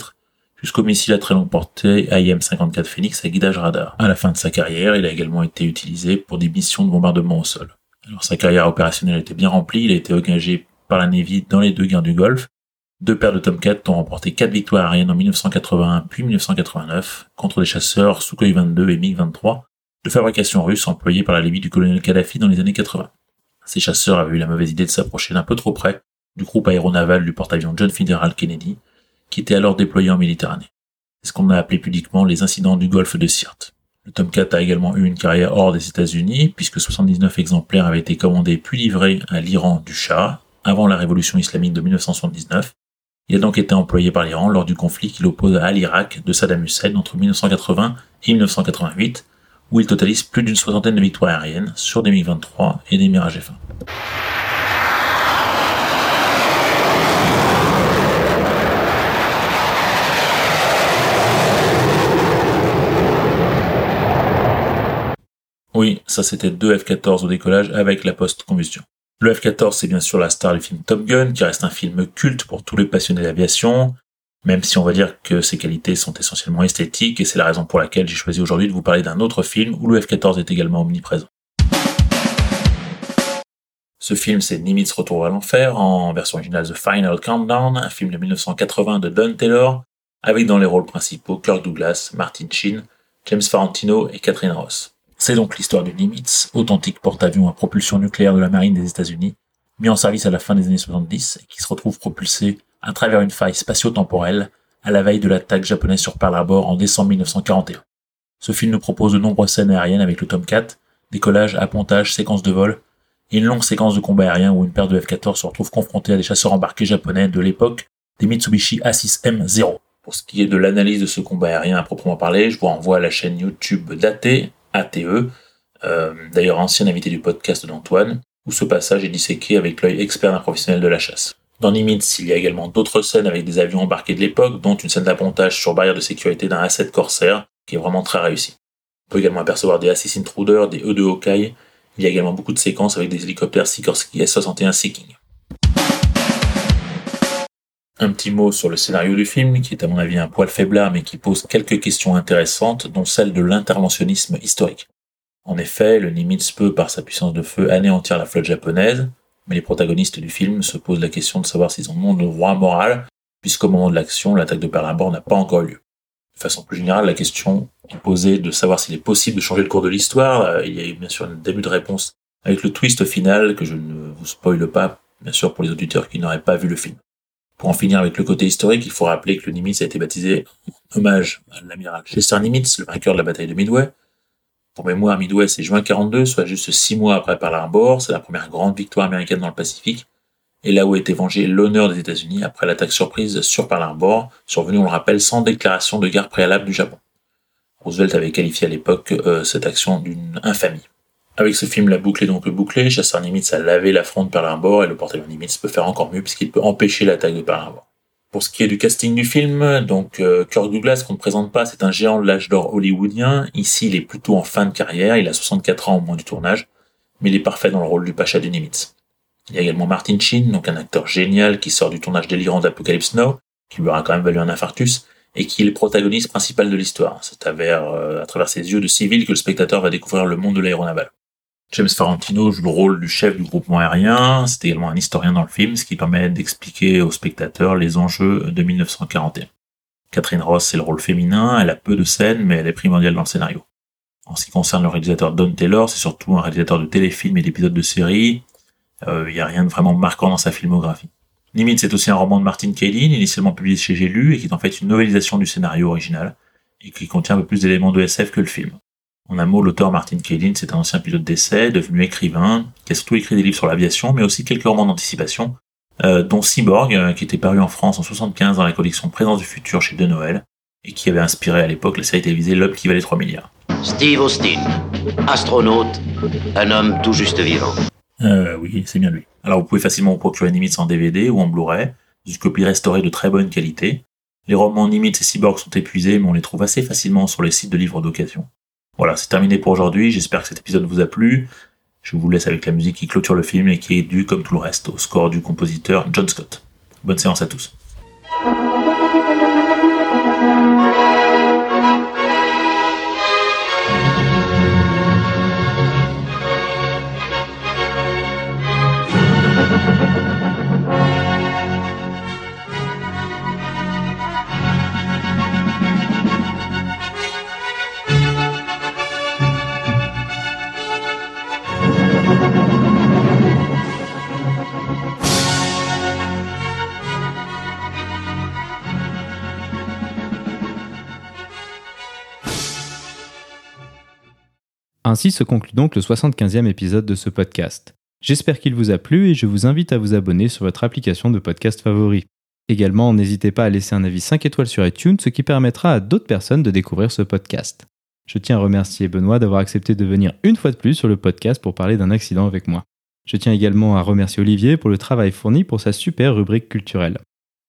[SPEAKER 4] jusqu'au missile à très longue portée AIM-54 Phoenix à guidage radar. À la fin de sa carrière, il a également été utilisé pour des missions de bombardement au sol. Alors sa carrière opérationnelle était bien remplie, il a été engagé par la Navy dans les deux guerres du Golfe, deux paires de Tomcat ont remporté quatre victoires aériennes en 1981 puis 1989 contre des chasseurs Sukhoi 22 et MiG-23 de fabrication russe employés par la Libye du colonel Kadhafi dans les années 80. Ces chasseurs avaient eu la mauvaise idée de s'approcher d'un peu trop près du groupe aéronaval du porte-avions John Fitzgerald Kennedy, qui était alors déployé en Méditerranée. C'est ce qu'on a appelé pudiquement les incidents du golfe de Sirte. Le Tomcat a également eu une carrière hors des États-Unis, puisque 79 exemplaires avaient été commandés puis livrés à l'Iran du Shah, avant la révolution islamique de 1979, il a donc été employé par l'Iran lors du conflit qui l'oppose à l'Irak de Saddam Hussein entre 1980 et 1988, où il totalise plus d'une soixantaine de victoires aériennes sur des MiG-23 et des Mirage F1. Oui, ça c'était deux F-14 au décollage avec la post-combustion. Le F-14, c'est bien sûr la star du film Top Gun, qui reste un film culte pour tous les passionnés d'aviation, même si on va dire que ses qualités sont essentiellement esthétiques, et c'est la raison pour laquelle j'ai choisi aujourd'hui de vous parler d'un autre film où le F-14 est également omniprésent. Ce film, c'est Nimitz Retour à l'enfer, en version originale The Final Countdown, un film de 1980 de Don Taylor, avec dans les rôles principaux Kirk Douglas, Martin Sheen, James Farentino et Catherine Ross. C'est donc l'histoire du Nimitz, authentique porte-avions à propulsion nucléaire de la marine des États-Unis, mis en service à la fin des années 70 et qui se retrouve propulsé à travers une faille spatio-temporelle à la veille de l'attaque japonaise sur Pearl Harbor en décembre 1941. Ce film nous propose de nombreuses scènes aériennes avec le Tomcat, décollage, appontage, séquences de vol, et une longue séquence de combat aérien où une paire de F-14 se retrouve confrontée à des chasseurs embarqués japonais de l'époque des Mitsubishi A6M0. Pour ce qui est de l'analyse de ce combat aérien à proprement parler, je vous renvoie à la chaîne YouTube datée ATE, euh, d'ailleurs ancien invité du podcast d'Antoine, où ce passage est disséqué avec l'œil expert d'un professionnel de la chasse. Dans Nimitz, il y a également d'autres scènes avec des avions embarqués de l'époque, dont une scène d'appontage sur barrière de sécurité d'un A7 Corsair, qui est vraiment très réussi. On peut également apercevoir des A6 Intruder, des E2 Hawkeye. Il y a également beaucoup de séquences avec des hélicoptères Sikorsky S-61 Seeking. Un petit mot sur le scénario du film, qui est à mon avis un poil faiblard, mais qui pose quelques questions intéressantes, dont celle de l'interventionnisme historique. En effet, le Nimitz peut, par sa puissance de feu, anéantir la flotte japonaise, mais les protagonistes du film se posent la question de savoir s'ils en ont le droit moral, puisqu'au moment de l'action, l'attaque de Pearl Harbor n'a pas encore eu lieu. De façon plus générale, la question est posée de savoir s'il est possible de changer le cours de l'histoire. Il y a eu bien sûr un début de réponse avec le twist final, que je ne vous spoile pas, bien sûr pour les auditeurs qui n'auraient pas vu le film. Pour en finir avec le côté historique, il faut rappeler que le Nimitz a été baptisé en hommage à l'amiral Chester Nimitz, le vainqueur de la bataille de Midway. Pour mémoire, Midway, c'est juin 42, soit juste six mois après Pearl Harbor. C'est la première grande victoire américaine dans le Pacifique. Et là où a été vengé l'honneur des États-Unis après l'attaque surprise sur Pearl Harbor, survenue, on le rappelle, sans déclaration de guerre préalable du Japon. Roosevelt avait qualifié à l'époque euh, cette action d'une infamie. Avec ce film, la boucle est donc bouclée. Chasseur Nimitz a lavé la fronde Pearl Harbor et le porte-avions Nimitz peut faire encore mieux puisqu'il peut empêcher l'attaque de Pearl Harbor. Pour ce qui est du casting du film, donc euh, Kirk Douglas qu'on ne présente pas, c'est un géant de l'âge d'or hollywoodien. Ici, il est plutôt en fin de carrière, il a 64 ans au moins du tournage, mais il est parfait dans le rôle du Pacha du Nimitz. Il y a également Martin Sheen, donc un acteur génial qui sort du tournage délirant d'Apocalypse Now, qui lui aura quand même valu un infarctus, et qui est le protagoniste principal de l'histoire. C'est à, euh, à travers ses yeux de civil que le spectateur va découvrir le monde de l'aéronaval. James Farentino joue le rôle du chef du groupement aérien, c'est également un historien dans le film, ce qui permet d'expliquer aux spectateurs les enjeux de 1941. Catherine Ross, c'est le rôle féminin, elle a peu de scènes, mais elle est primordiale dans le scénario. En ce qui concerne le réalisateur Don Taylor, c'est surtout un réalisateur de téléfilms et d'épisodes de séries. Il euh, n'y a rien de vraiment marquant dans sa filmographie. Limite, c'est aussi un roman de Martin Kaelin, initialement publié chez J'ai et qui est en fait une novélisation du scénario original, et qui contient un peu plus d'éléments de SF que le film. En un mot, l'auteur Martin Kaelin, c'est un ancien pilote d'essai, devenu écrivain, qui a surtout écrit des livres sur l'aviation, mais aussi quelques romans d'anticipation, euh, dont Cyborg, euh, qui était paru en France en 75 dans la collection Présence du futur chez De Noël, et qui avait inspiré à l'époque la série télévisée L'homme qui valait 3 milliards.
[SPEAKER 5] Steve Austin, astronaute, un homme tout juste vivant.
[SPEAKER 4] Euh, oui, c'est bien lui. Alors vous pouvez facilement vous procurer Nimitz en DVD ou en Blu-ray, une copie restaurée de très bonne qualité. Les romans Nimitz et Cyborg sont épuisés, mais on les trouve assez facilement sur les sites de livres d'occasion. Voilà, c'est terminé pour aujourd'hui. J'espère que cet épisode vous a plu. Je vous laisse avec la musique qui clôture le film et qui est due, comme tout le reste, au score du compositeur John Scott. Bonne séance à tous.
[SPEAKER 1] Ainsi se conclut donc le 75e épisode de ce podcast. J'espère qu'il vous a plu et je vous invite à vous abonner sur votre application de podcast favori. Également, n'hésitez pas à laisser un avis 5 étoiles sur iTunes, ce qui permettra à d'autres personnes de découvrir ce podcast. Je tiens à remercier Benoît d'avoir accepté de venir une fois de plus sur le podcast pour parler d'un accident avec moi. Je tiens également à remercier Olivier pour le travail fourni pour sa super rubrique culturelle.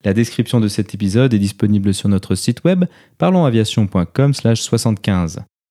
[SPEAKER 1] La description de cet épisode est disponible sur notre site web parlonsaviation.com/75.